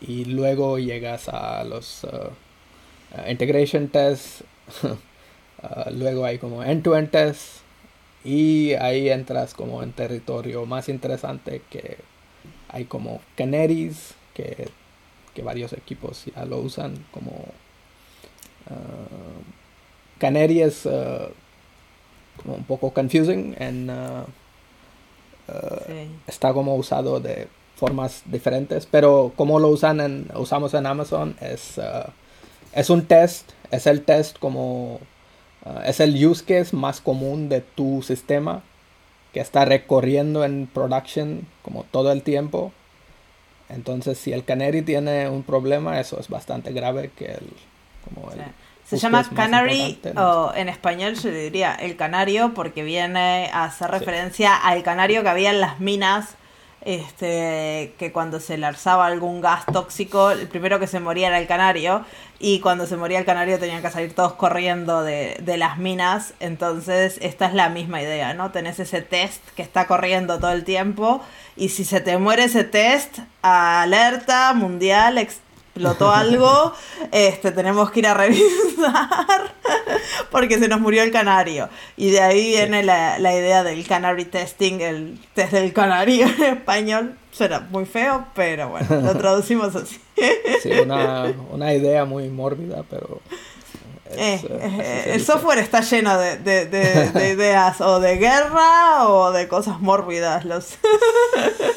Y luego llegas a los uh, uh, integration tests, luego hay como end-to-end -end tests y ahí entras como en territorio más interesante que hay como canaries que, que varios equipos ya lo usan como uh, canary es uh, como un poco confusing en uh, uh, está como usado de formas diferentes pero como lo usan en, usamos en Amazon es uh, es un test es el test como Ah, es el use case más común de tu sistema que está recorriendo en production como todo el tiempo. Entonces, si el Canary tiene un problema, eso es bastante grave que el, como el Se llama Canary, o en español yo diría el canario, porque viene a hacer referencia al canario que había en las minas este, que cuando se lanzaba algún gas tóxico, el primero que se moría era el canario, y cuando se moría el canario tenían que salir todos corriendo de, de, las minas, entonces esta es la misma idea, ¿no? Tenés ese test que está corriendo todo el tiempo, y si se te muere ese test, alerta mundial, explotó algo, este, tenemos que ir a revisar porque se nos murió el canario. Y de ahí viene la, la, idea del canary testing, el test del canario en español. Suena muy feo, pero bueno, lo traducimos así. Sí, una, una idea muy mórbida, pero... Es, eh, eh, el software está lleno de, de, de, de, ideas o de guerra o de cosas mórbidas. Los...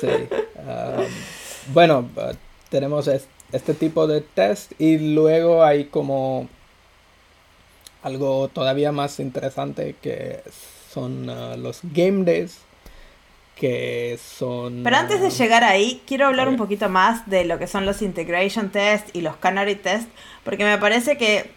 sí. Um, bueno, uh, tenemos este tipo de test y luego hay como algo todavía más interesante que son uh, los game days que son pero antes de uh, llegar ahí quiero hablar okay. un poquito más de lo que son los integration test y los canary test porque me parece que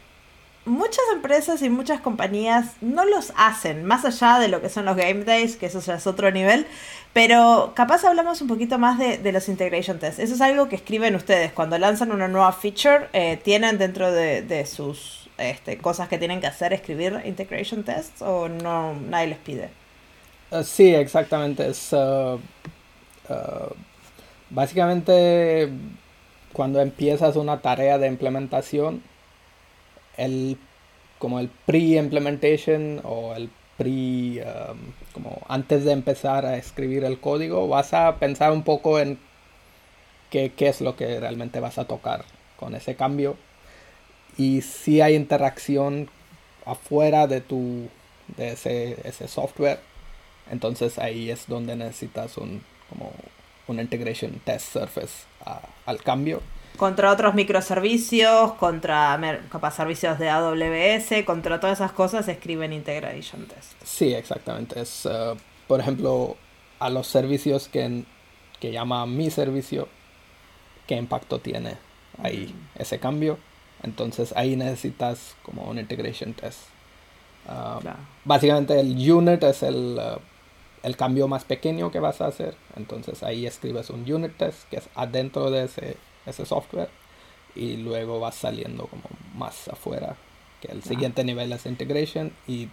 muchas empresas y muchas compañías no los hacen, más allá de lo que son los game days, que eso ya es otro nivel, pero capaz hablamos un poquito más de, de los integration tests. Eso es algo que escriben ustedes cuando lanzan una nueva feature, eh, tienen dentro de, de sus este, cosas que tienen que hacer escribir integration tests o no nadie les pide. Uh, sí, exactamente. Es uh, básicamente cuando empiezas una tarea de implementación el como el pre-implementation o el pre um, como antes de empezar a escribir el código vas a pensar un poco en qué, qué es lo que realmente vas a tocar con ese cambio. Y si hay interacción afuera de tu de ese, ese software. Entonces ahí es donde necesitas un como un integration test surface al cambio contra otros microservicios, contra capaz servicios de AWS, contra todas esas cosas escriben integration test. Sí, exactamente. Es, uh, por ejemplo, a los servicios que, que llama mi servicio, qué impacto tiene ahí mm. ese cambio. Entonces ahí necesitas como un integration test. Uh, claro. Básicamente el unit es el, uh, el cambio más pequeño que vas a hacer. Entonces ahí escribes un unit test que es adentro de ese ese software y luego va saliendo como más afuera que el siguiente nivel es integration y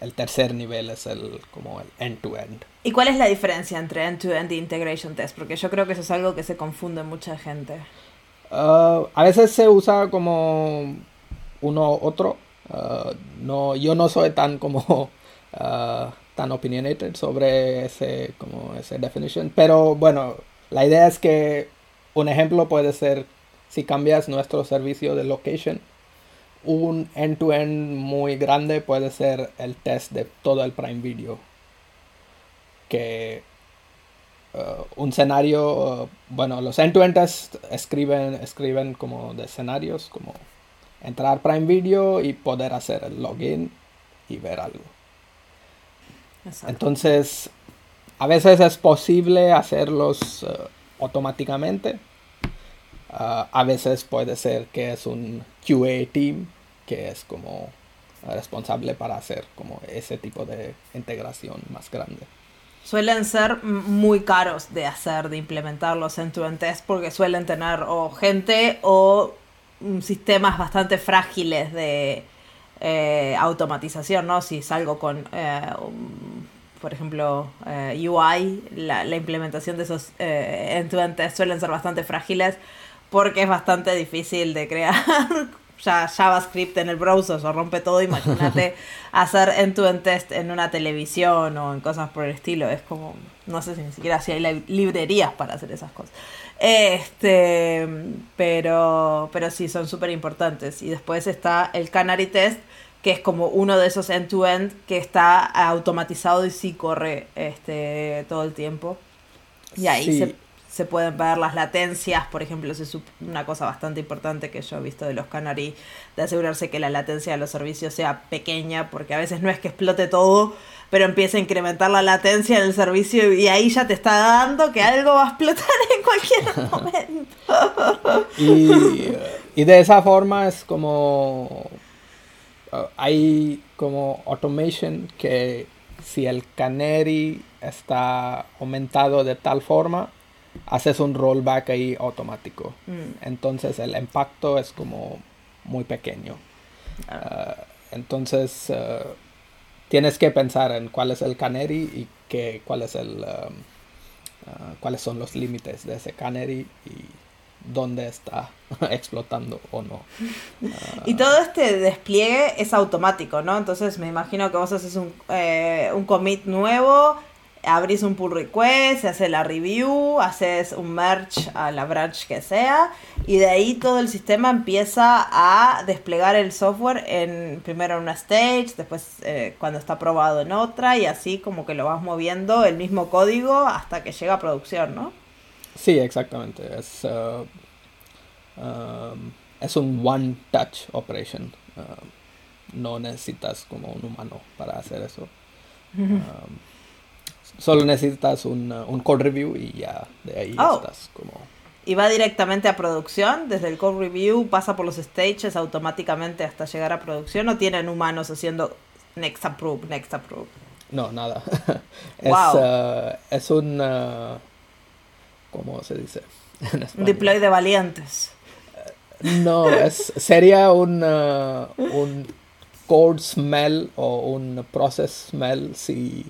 el tercer nivel es el como el end to end y cuál es la diferencia entre end to end y integration test porque yo creo que eso es algo que se confunde mucha gente. Uh, a veces se usa como uno otro. Uh, no yo no soy tan como uh, tan opinionated sobre ese como ese definition pero bueno la idea es que un ejemplo puede ser si cambias nuestro servicio de location. Un end-to-end muy grande puede ser el test de todo el Prime Video. Que uh, un escenario, uh, bueno, los end-to-end tests escriben, escriben como de escenarios, como entrar Prime Video y poder hacer el login y ver algo. Entonces, a veces es posible hacerlos eh, automáticamente. Ah, a veces puede ser que es un QA team que es como responsable para hacer como ese tipo de integración más grande. Suelen ser muy caros de hacer, de implementar los end-to-end porque suelen tener o gente o mm, sistemas bastante frágiles de eh, automatización, ¿no? Si salgo con, eh, por ejemplo, eh, UI, la, implementación de esos end-to-end test suelen ser bastante frágiles porque es bastante difícil de crear ya JavaScript en el browser, se rompe todo, imagínate hacer end-to-end test en una televisión o en cosas por el estilo, es como, no sé si ni siquiera si hay librerías para hacer esas cosas. Este, pero, pero sí, son súper importantes. Y después está el Canary Test, que es como uno de esos end-to-end que está automatizado y sí corre este, todo el tiempo. Y ahí se se pueden ver las latencias, por ejemplo, es una cosa bastante importante que yo he visto de los Canary, de asegurarse que la latencia de los servicios sea pequeña, porque a veces no es que explote todo, pero empieza a incrementar la latencia en el servicio y ahí ya te está dando que algo va a explotar en cualquier momento. y, y de esa forma es como uh, hay como automation que si el canary está aumentado de tal forma haces un rollback ahí automático. Mm. Entonces el impacto es como muy pequeño. Ah, entonces uh, tienes que pensar en cuál es el canary y que, cuál es el, um, uh, cuáles son los límites de ese canary y dónde está explotando o no. y todo este despliegue es automático, ¿no? Entonces me imagino que vos haces un, eh, un commit nuevo abrís un pull request, se hace la review, haces un merge a la branch que sea y de ahí todo el sistema empieza a desplegar el software en primero en una stage, después eh, cuando está probado en otra y así como que lo vas moviendo el mismo código hasta que llega a producción, ¿no? Sí, exactamente. Es, uh, um, es un one touch operation. Um, no necesitas como un humano para hacer eso. Um, Solo necesitas un, un code review y ya de ahí oh. estás como... Y va directamente a producción, desde el code review pasa por los stages automáticamente hasta llegar a producción o tienen humanos haciendo next approve, next approve. No, nada. es, uh, es un... Uh, ¿Cómo se dice? Deploy de valientes. No, es, sería un, uh, un code smell o un process smell si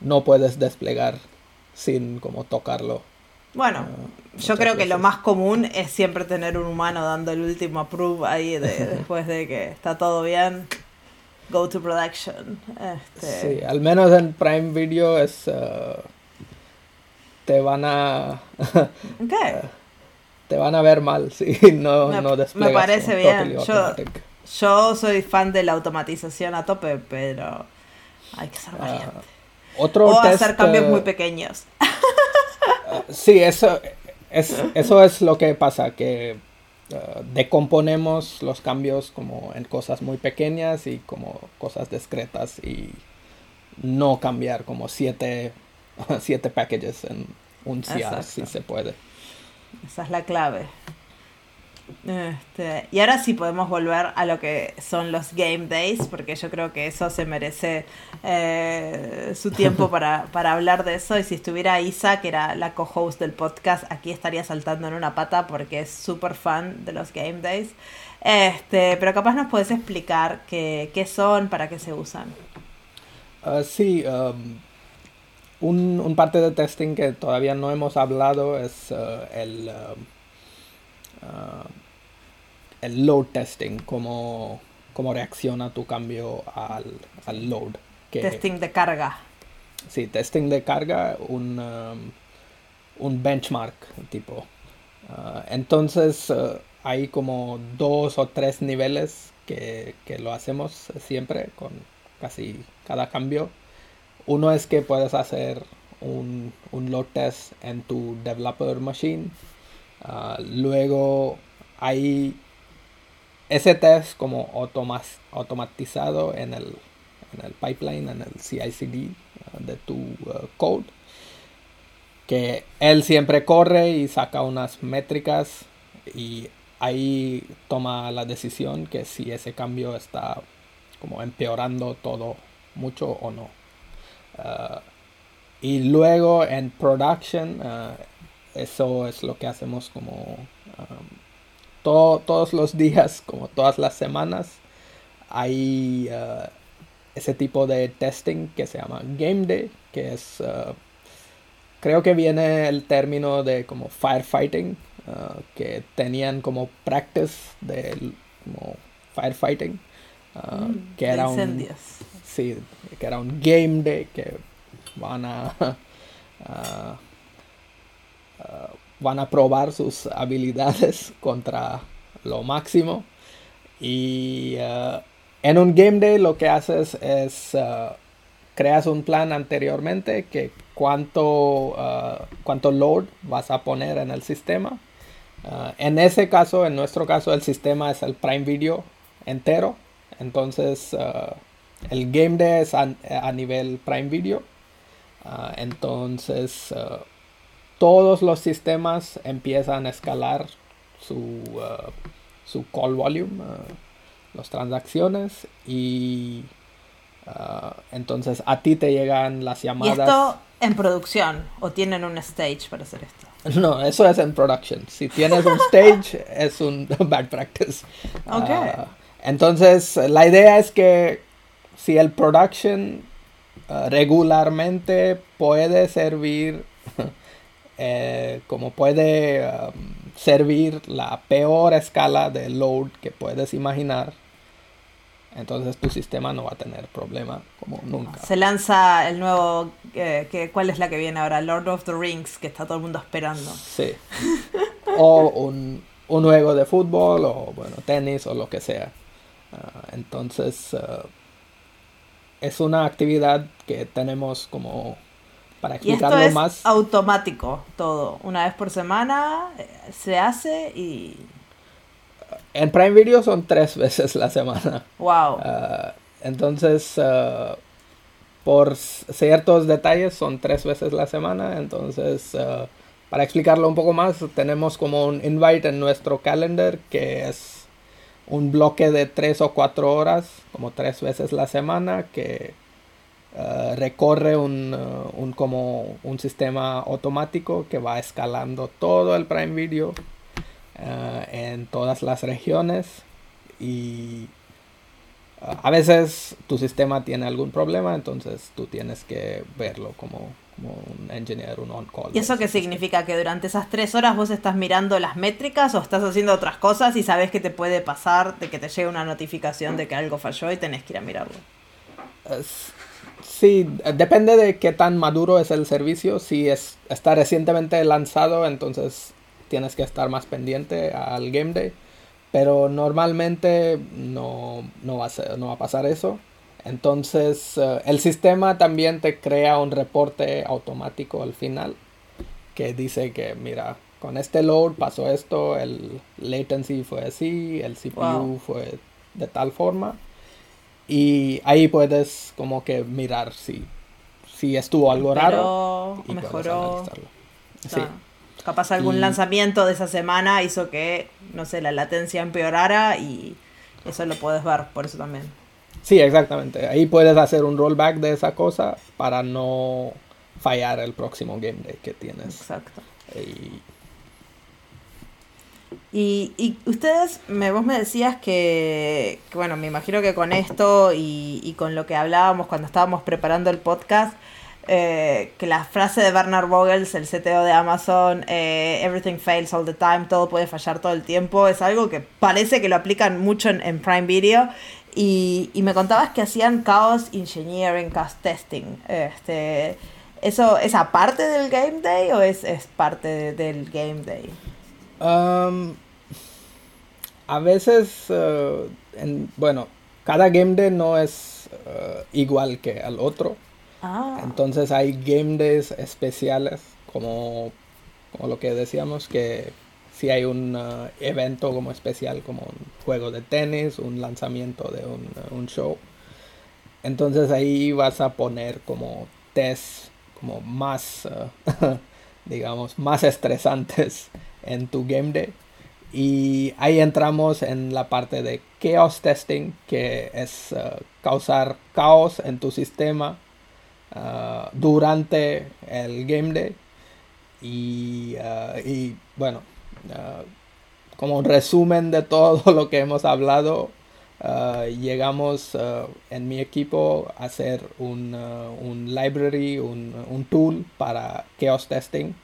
no puedes desplegar sin como tocarlo. Bueno, ah, yo creo que lo más común es siempre tener un humano dando el último approve ahí después de que está todo bien. Go to production. Este... Sí, al menos en Prime Video es. Uh, te van a. Te van a ver mal si no, me, no Me parece bien. Yo, yo, soy fan de la automatización a tope, pero hay que ser ah, valiente o hacer cambios muy pequeños. sí, eso es, eso es lo que pasa, que uh, decomponemos los cambios como en cosas muy pequeñas y como cosas discretas y no cambiar como siete, siete packages en un CR si se puede. Esa es la clave. Este, y ahora sí podemos volver a lo que son los game days, porque yo creo que eso se merece eh, su tiempo para, para, hablar de eso. Y si estuviera Isa, que era la co-host del podcast, aquí estaría saltando en una pata porque es súper fan de los game days. Este, pero capaz nos puedes explicar qué, qué son, para qué se usan. Uh, sí, um, un, un, parte de testing que todavía no hemos hablado es uh, el... Um, Uh, el load testing, cómo, cómo reacciona tu cambio al, al load. testing de carga. Sí, testing de carga, un, um, un benchmark tipo. Uh, entonces hay como dos o tres niveles que, que, lo hacemos siempre con casi cada cambio. Uno es que puedes hacer un, un load test en tu developer machine Ah, luego hay ese test como automatizado en el, en el pipeline, en el CI/CD uh, de tu uh, code, que él siempre corre y saca unas métricas y ahí toma la decisión que si ese cambio está como empeorando todo mucho o no. Uh, y luego en production, eso es lo que hacemos como um, todos los días, como todas las semanas, hay uh, ese tipo de testing que se llama Game Day, que es, uh, creo que viene el término de como firefighting, uh, que tenían como practice de firefighting, mm, que era un, que era un Game Day que van a van a probar sus habilidades contra lo máximo. Y uh, en un game day lo que haces es uh, creas un plan anteriormente que cuánto, uh, cuánto load vas a poner en el sistema. en ese caso, en nuestro caso, el sistema es el Prime Video entero. Entonces, el game day es a, a nivel Prime Video. entonces, todos los sistemas empiezan a escalar su, uh, su call volume, las transacciones y uh, entonces a ti te llegan las llamadas. ¿Y esto en producción o tienen un stage para hacer esto? No, eso es en production. Si tienes un stage es un bad practice. Okay. entonces la idea es que si el production regularmente puede servir eh, como puede um, servir la peor escala de load que puedes imaginar, entonces tu sistema no va a tener problema como nunca. Se lanza el nuevo, eh, que, ¿cuál es la que viene ahora? Lord of the Rings, que está todo el mundo esperando. Sí. o un, un juego de fútbol o bueno, tenis o lo que sea. Ah, entonces, uh, es una actividad que tenemos como para explicarlo y esto más. Es automático todo. Una vez por semana eh, se hace y. En Prime Video son tres veces la semana. Wow. Ah, entonces, ah, por ciertos detalles son tres veces la semana. Entonces, ah, para explicarlo un poco más, tenemos como un invite en nuestro calendar que es un bloque de tres o cuatro horas, como tres veces la semana, que eh, recorre un, eh, un, como un sistema automático que va escalando todo el Prime Video eh, en todas las regiones. Y a veces tu sistema tiene algún problema, entonces tú tienes que verlo como, como un engineer, un on-call. ¿Y eso qué significa? ¿Que durante esas tres horas vos estás mirando las métricas o estás haciendo otras cosas y sabes que te puede pasar de que te llegue una notificación de que algo falló y tenés que ir a mirarlo? Sí, depende de qué tan maduro es el servicio. Si es, está recientemente lanzado, entonces tienes que estar más pendiente al game day. Pero normalmente no, no, va, a no va a pasar eso. Entonces eh, el sistema también te crea un reporte automático al final que dice que mira, con este load pasó esto, el latency fue así, el CPU fue de tal forma. Y ahí puedes como que mirar si, si estuvo algo raro. Y mejoró. Sí. Capaz algún lanzamiento de esa semana hizo que, no sé, la latencia empeorara y eso lo puedes ver, por eso también. Sí, exactamente. Ahí puedes hacer un rollback de esa cosa para no fallar el próximo game day que tienes. Exacto. Y y, y ustedes, me, vos me decías que, bueno, me imagino que con esto y, y, con lo que hablábamos cuando estábamos preparando el podcast, eh, que la frase de Bernard Vogels, el CTO de Amazon, eh, everything fails all the time, todo puede fallar todo el tiempo, es algo que parece que lo aplican mucho en, en Prime Video. Y, y, me contabas que hacían chaos engineering, chaos testing. Este, ¿Eso es aparte del game day o es, es parte del game day? Um, a veces, uh, en, bueno, cada game day no es uh, igual que al otro. Ah. Entonces hay game days especiales, como, como lo que decíamos, que si hay un uh, evento como especial, como un juego de tenis, un lanzamiento de un, un show. Entonces ahí vas a poner como test como más, uh, digamos, más estresantes en tu game day. Y ahí entramos en la parte de chaos testing, que es uh, causar caos en tu sistema uh, durante el game day. Uh, y bueno, como un resumen de todo lo que hemos hablado, llegamos en mi equipo a hacer un, un library, un, un, tool para chaos testing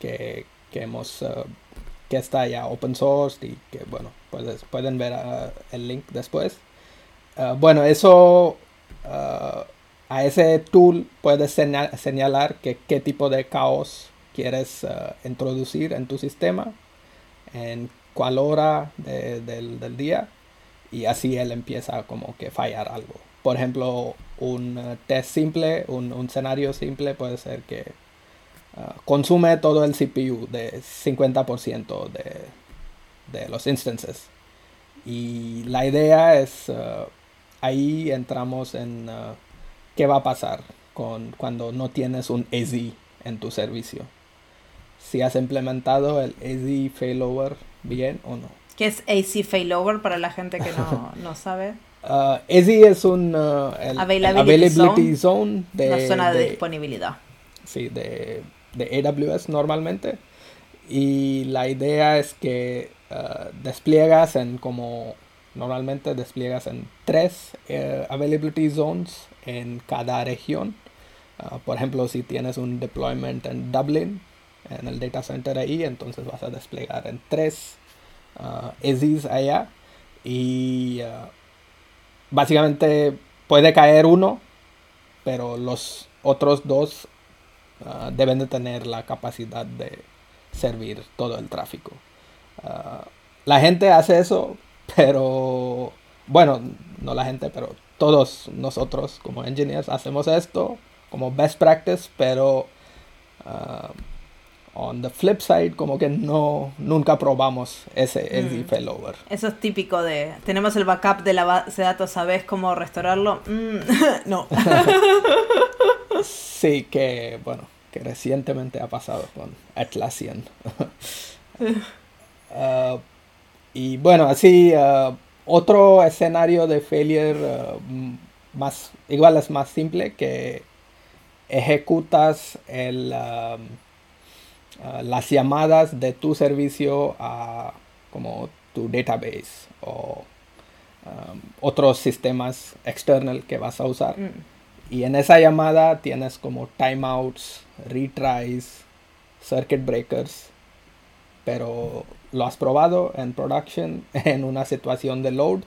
que, que hemos que está ya open source y que bueno, pues pueden ver uh, el link después. Uh, bueno, eso uh, a ese tool puedes señalar que, qué tipo de caos quieres introducir en tu sistema, en cuál hora de, del, día y así él empieza como que fallar algo. Por ejemplo, un test simple, un, un escenario simple puede ser que Ah, consume todo el CPU de 50% de, de, los instances. Y la idea es, ah, ahí entramos en uh, qué va a pasar con, cuando no tienes un AZ en tu servicio. Si has implementado el AZ failover bien o no. ¿Qué es AZ failover para la gente que no, no sabe? Uh, AZ es un availability, zone, de, una zona de, de disponibilidad. Sí, de de AWS normalmente. Y la idea es que uh, despliegas en como normalmente despliegas en tres uh, availability zones en cada región. Uh, por ejemplo, si tienes un deployment en Dublin, en el data center ahí, entonces vas a desplegar en tres uh, ESIs allá. Y básicamente puede caer uno, pero los otros dos Ah, deben de tener la capacidad de servir todo el tráfico. Ah, la gente hace eso, pero bueno, no la gente, pero todos nosotros como engineers hacemos esto como best practice, pero on the flip side como que no nunca probamos ese mm. failover. Eso es típico de tenemos el backup de la base de datos, ¿sabes cómo restaurarlo? Mm, no. sí, que bueno, que recientemente ha pasado con Atlassian. uh, y bueno, así uh, otro escenario de failure uh, más igual es más simple que ejecutas el, um, uh, las llamadas de tu servicio a como tu database o um, otros sistemas externos que vas a usar. Mm. Y en esa llamada tienes como timeouts, retries, circuit breakers, pero lo has probado en production en una situación de load,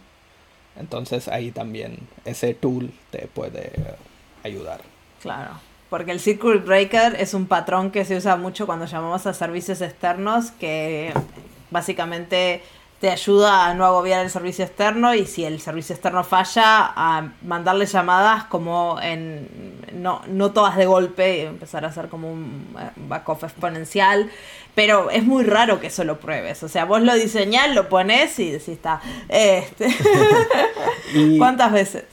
entonces ahí también ese tool te puede ayudar. Claro, porque el circuit breaker es un patrón que se usa mucho cuando llamamos a servicios externos que básicamente te ayuda a no agobiar el servicio externo y si el servicio externo falla, a mandarle llamadas como en, no, no todas de golpe, y empezar a hacer como un eh, back-off exponencial, pero es muy raro que eso lo pruebes, o sea, vos lo diseñás, lo pones y decís, está, este. ¿cuántas veces?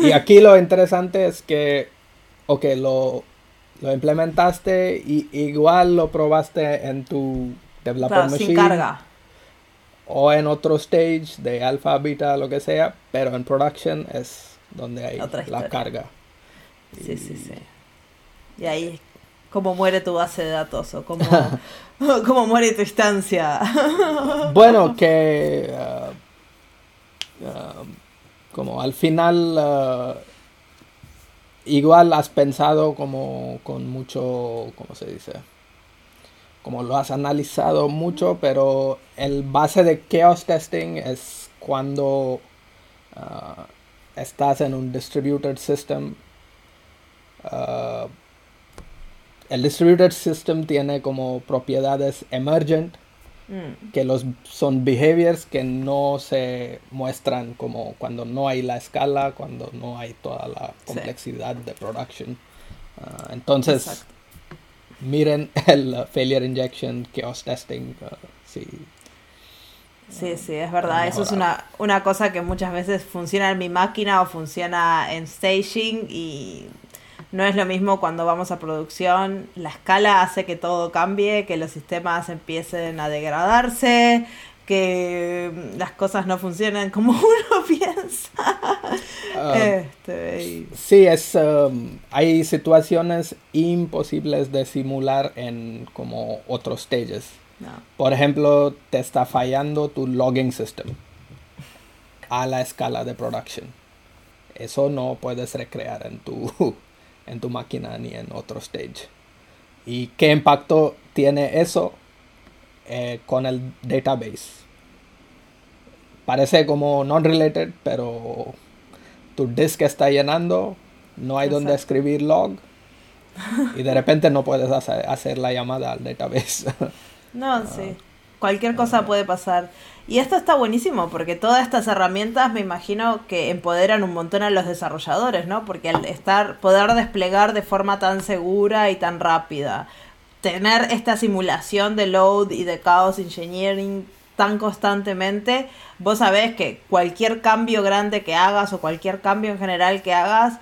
y aquí lo interesante es que, ok, lo, lo implementaste y igual lo probaste en tu developer machine. Sin carga o en otro stage de alfa, beta, lo que sea, pero en production es donde hay la carga. Sí, sí, sí. Y ahí, cómo muere tu base de datos o cómo, cómo muere tu instancia. bueno, que uh, uh, como al final uh, igual has pensado como con mucho, ¿cómo se dice? como lo has analizado mucho, pero el base de chaos testing es cuando uh, estás en un distributed system. Uh, el distributed system tiene como propiedades emergent, mm. que los, son behaviors que no se muestran como cuando no hay la escala, cuando no hay toda la complejidad de production. Uh, entonces, miren el uh, failure injection chaos testing uh, sí. Sí, sí, es verdad. Eso es una, una cosa que muchas veces funciona en mi máquina o funciona en staging y no es lo mismo cuando vamos a producción. La escala hace que todo cambie, que los sistemas empiecen a degradarse, que las cosas no funcionan como uno piensa. Ah, este, sí, es, um, hay situaciones imposibles de simular en como otros stages. Por ejemplo, te está fallando tu logging system a la escala de production. Eso no puedes recrear en tu, en tu máquina ni en otro stage. ¿Y qué impacto tiene eso eh, con el database. Parece como non-related, pero tu disk está llenando, no hay donde escribir log y de repente no puedes hacer, la llamada al database. no, sí. Cualquier cosa puede pasar. Y esto está buenísimo porque todas estas herramientas me imagino que empoderan un montón a los desarrolladores, ¿no? Porque al estar poder desplegar de forma tan segura y tan rápida, tener esta simulación de load y de chaos engineering tan constantemente, vos sabés que cualquier cambio grande que hagas o cualquier cambio en general que hagas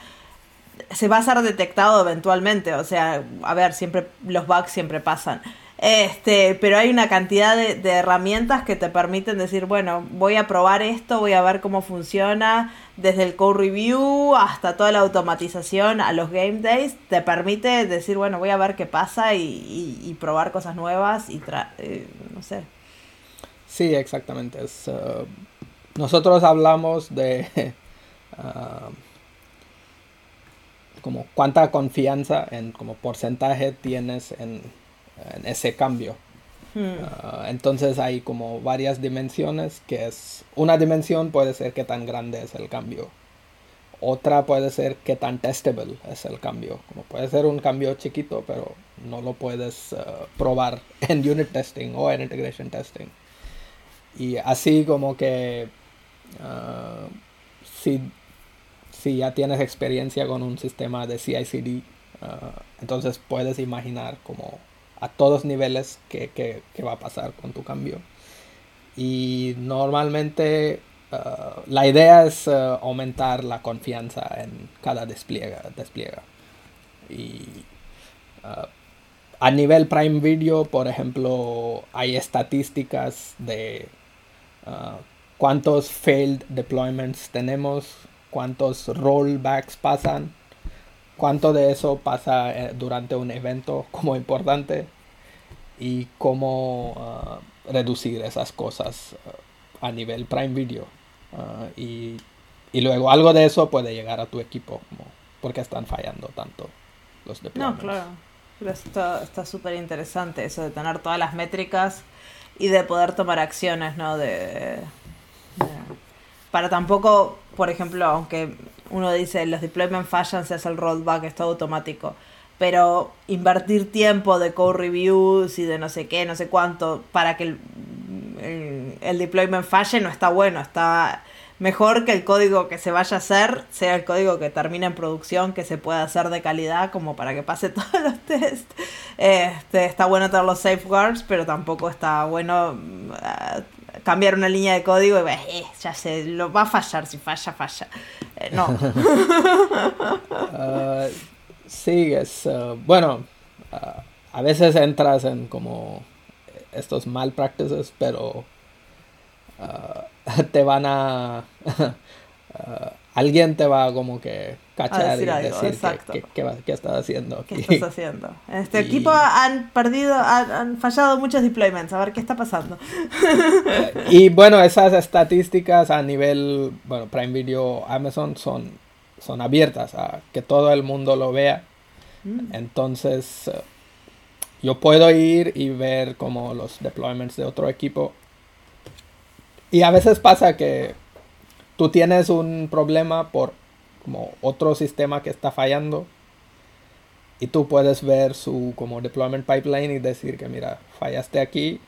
se va a ser detectado eventualmente, o sea, a ver, siempre los bugs siempre pasan. Este, pero hay una cantidad de, herramientas que te permiten decir, bueno, voy a probar esto, voy a ver cómo funciona, desde el code review hasta toda la automatización a los game days, te permite decir, bueno, voy a ver qué pasa y, probar cosas nuevas y, eh, no sé. Sí, exactamente. Uh, nosotros hablamos de uh, como cuánta confianza en como porcentaje tienes en en ese cambio. Hmm. Ah, entonces hay como varias dimensiones, que es una dimensión puede ser qué tan grande es el cambio. Otra puede ser qué tan testable es el cambio. Como puede ser un cambio chiquito, pero no lo puedes ah, probar en unit testing o en integration testing. Y así como que uh, si, si, ya tienes experiencia con un sistema de CI/CD, entonces puedes imaginar como a todos niveles que, va a pasar con tu cambio. Y normalmente uh, la idea es uh, aumentar la confianza en cada despliegue. Y uh, a nivel Prime Video, por ejemplo, hay estadísticas de cuántos failed deployments tenemos, cuántos rollbacks pasan, cuánto de eso pasa eh, durante un evento como importante y cómo ah, reducir esas cosas ah, a nivel Prime Video. Ah, y, luego algo de eso puede llegar a tu equipo, como porque están fallando tanto los deployments. No, claro. Está súper interesante eso de tener todas las métricas y de poder tomar acciones, ¿no? De, para tampoco, por ejemplo, aunque uno dice los deployments fallan, se hace el rollback, es todo automático pero invertir tiempo de code reviews y de no sé qué, no sé cuánto, para que el, deployment falle no está bueno, está mejor que el código que se vaya a hacer sea el código que termine en producción, que se pueda hacer de calidad como para que pase todos los tests. Este, está bueno tener los safeguards, pero tampoco está bueno eh, cambiar una línea de código y eh, ya se lo va a fallar, si falla, falla. Eh, no. Ah, Sí, es uh, bueno, uh, a veces entras en como estos mal practices, pero uh, te van a alguien te va como que cachar y decir qué, estás haciendo aquí. ¿Qué estás haciendo? este equipo han perdido, han, fallado muchos deployments, a ver qué está pasando. y bueno, esas estadísticas a nivel, bueno, Prime Video, Amazon son son abiertas a que todo el mundo lo vea. Mm. Entonces, yo puedo ir y ver como los deployments de otro equipo. Y a veces pasa que tú tienes un problema por como otro sistema que está fallando y tú puedes ver su como deployment pipeline y decir que mira, fallaste aquí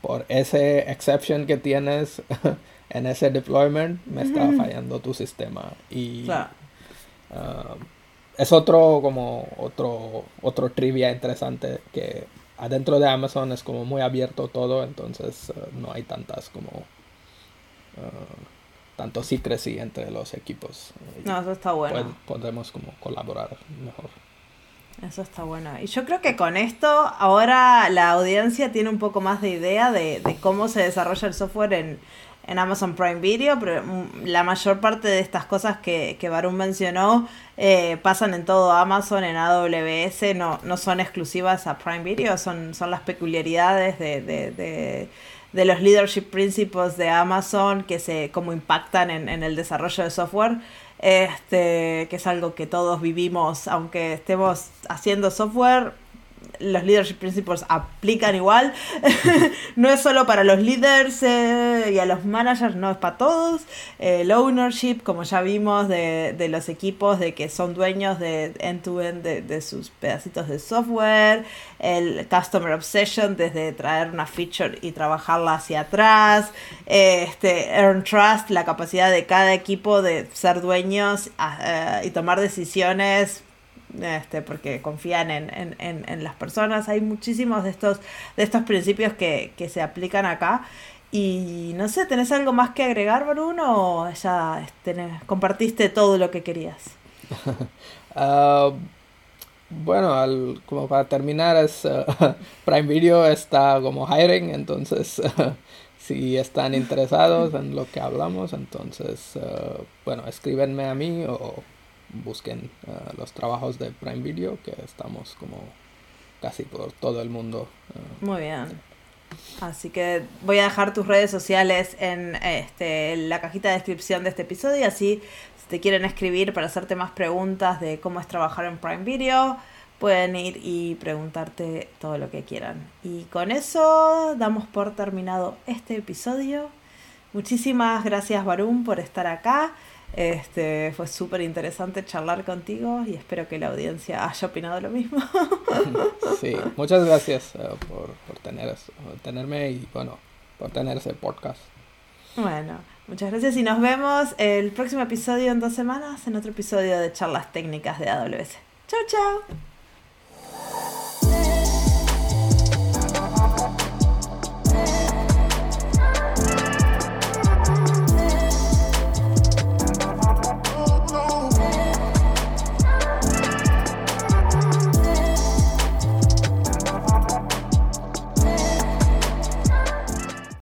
por ese exception que tienes en ese deployment me está fallando tu sistema. Y uh, es otro como otro otro trivia interesante que adentro de Amazon es como muy abierto todo, entonces eh, no hay tantas como tanto secrecy entre los equipos. No, eso está bueno. podemos como colaborar mejor. Eso está bueno. Y yo creo que con esto ahora la audiencia tiene un poco más de idea de, de cómo se desarrolla el software en, en Amazon Prime Video, pero mm, la mayor parte de estas cosas que, que Barun mencionó eh, pasan en todo Amazon, en AWS, no, no son exclusivas a Prime Video, son, son las peculiaridades de, de, de, de los leadership principles de Amazon que se como impactan en, en el desarrollo de software. Este, que es algo que todos vivimos, aunque estemos haciendo software, los leadership principles aplican igual. no es solo para los líderes eh, y a los managers, no es para todos. el ownership, como ya vimos, de, de, los equipos, de que son dueños de end-to-end de, de, sus pedacitos de software. El customer obsession, desde traer una feature y trabajarla hacia atrás. este, earn trust, la capacidad de cada equipo de ser dueños uh, y tomar decisiones este, porque confían en, en, en, en, las personas. Hay muchísimos de estos, de estos principios que, que, se aplican acá. Y no sé, ¿tenés algo más que agregar, Bruno? ¿O ya tenés, compartiste todo lo que querías? uh, bueno, al, como para terminar, es, uh, Prime Video está como hiring, entonces uh, si están interesados en lo que hablamos, entonces, bueno, escríbenme a mí o busquen uh, los trabajos de Prime Video, que estamos como casi por todo el mundo. Uh, Muy bien. Así que voy a dejar tus redes sociales en, este, la cajita de descripción de este episodio así si te quieren escribir para hacerte más preguntas de cómo es trabajar en Prime Video, pueden ir y preguntarte todo lo que quieran. Y con eso damos por terminado este episodio. Muchísimas gracias Barum por estar acá. Este, fue súper interesante charlar contigo y espero que la audiencia haya opinado lo mismo. Sí, muchas gracias uh, por, por, tener, por tenerme y bueno, por tener ese podcast. Bueno, muchas gracias y nos vemos el próximo episodio en dos semanas en otro episodio de charlas técnicas de AWS. Chao, chao.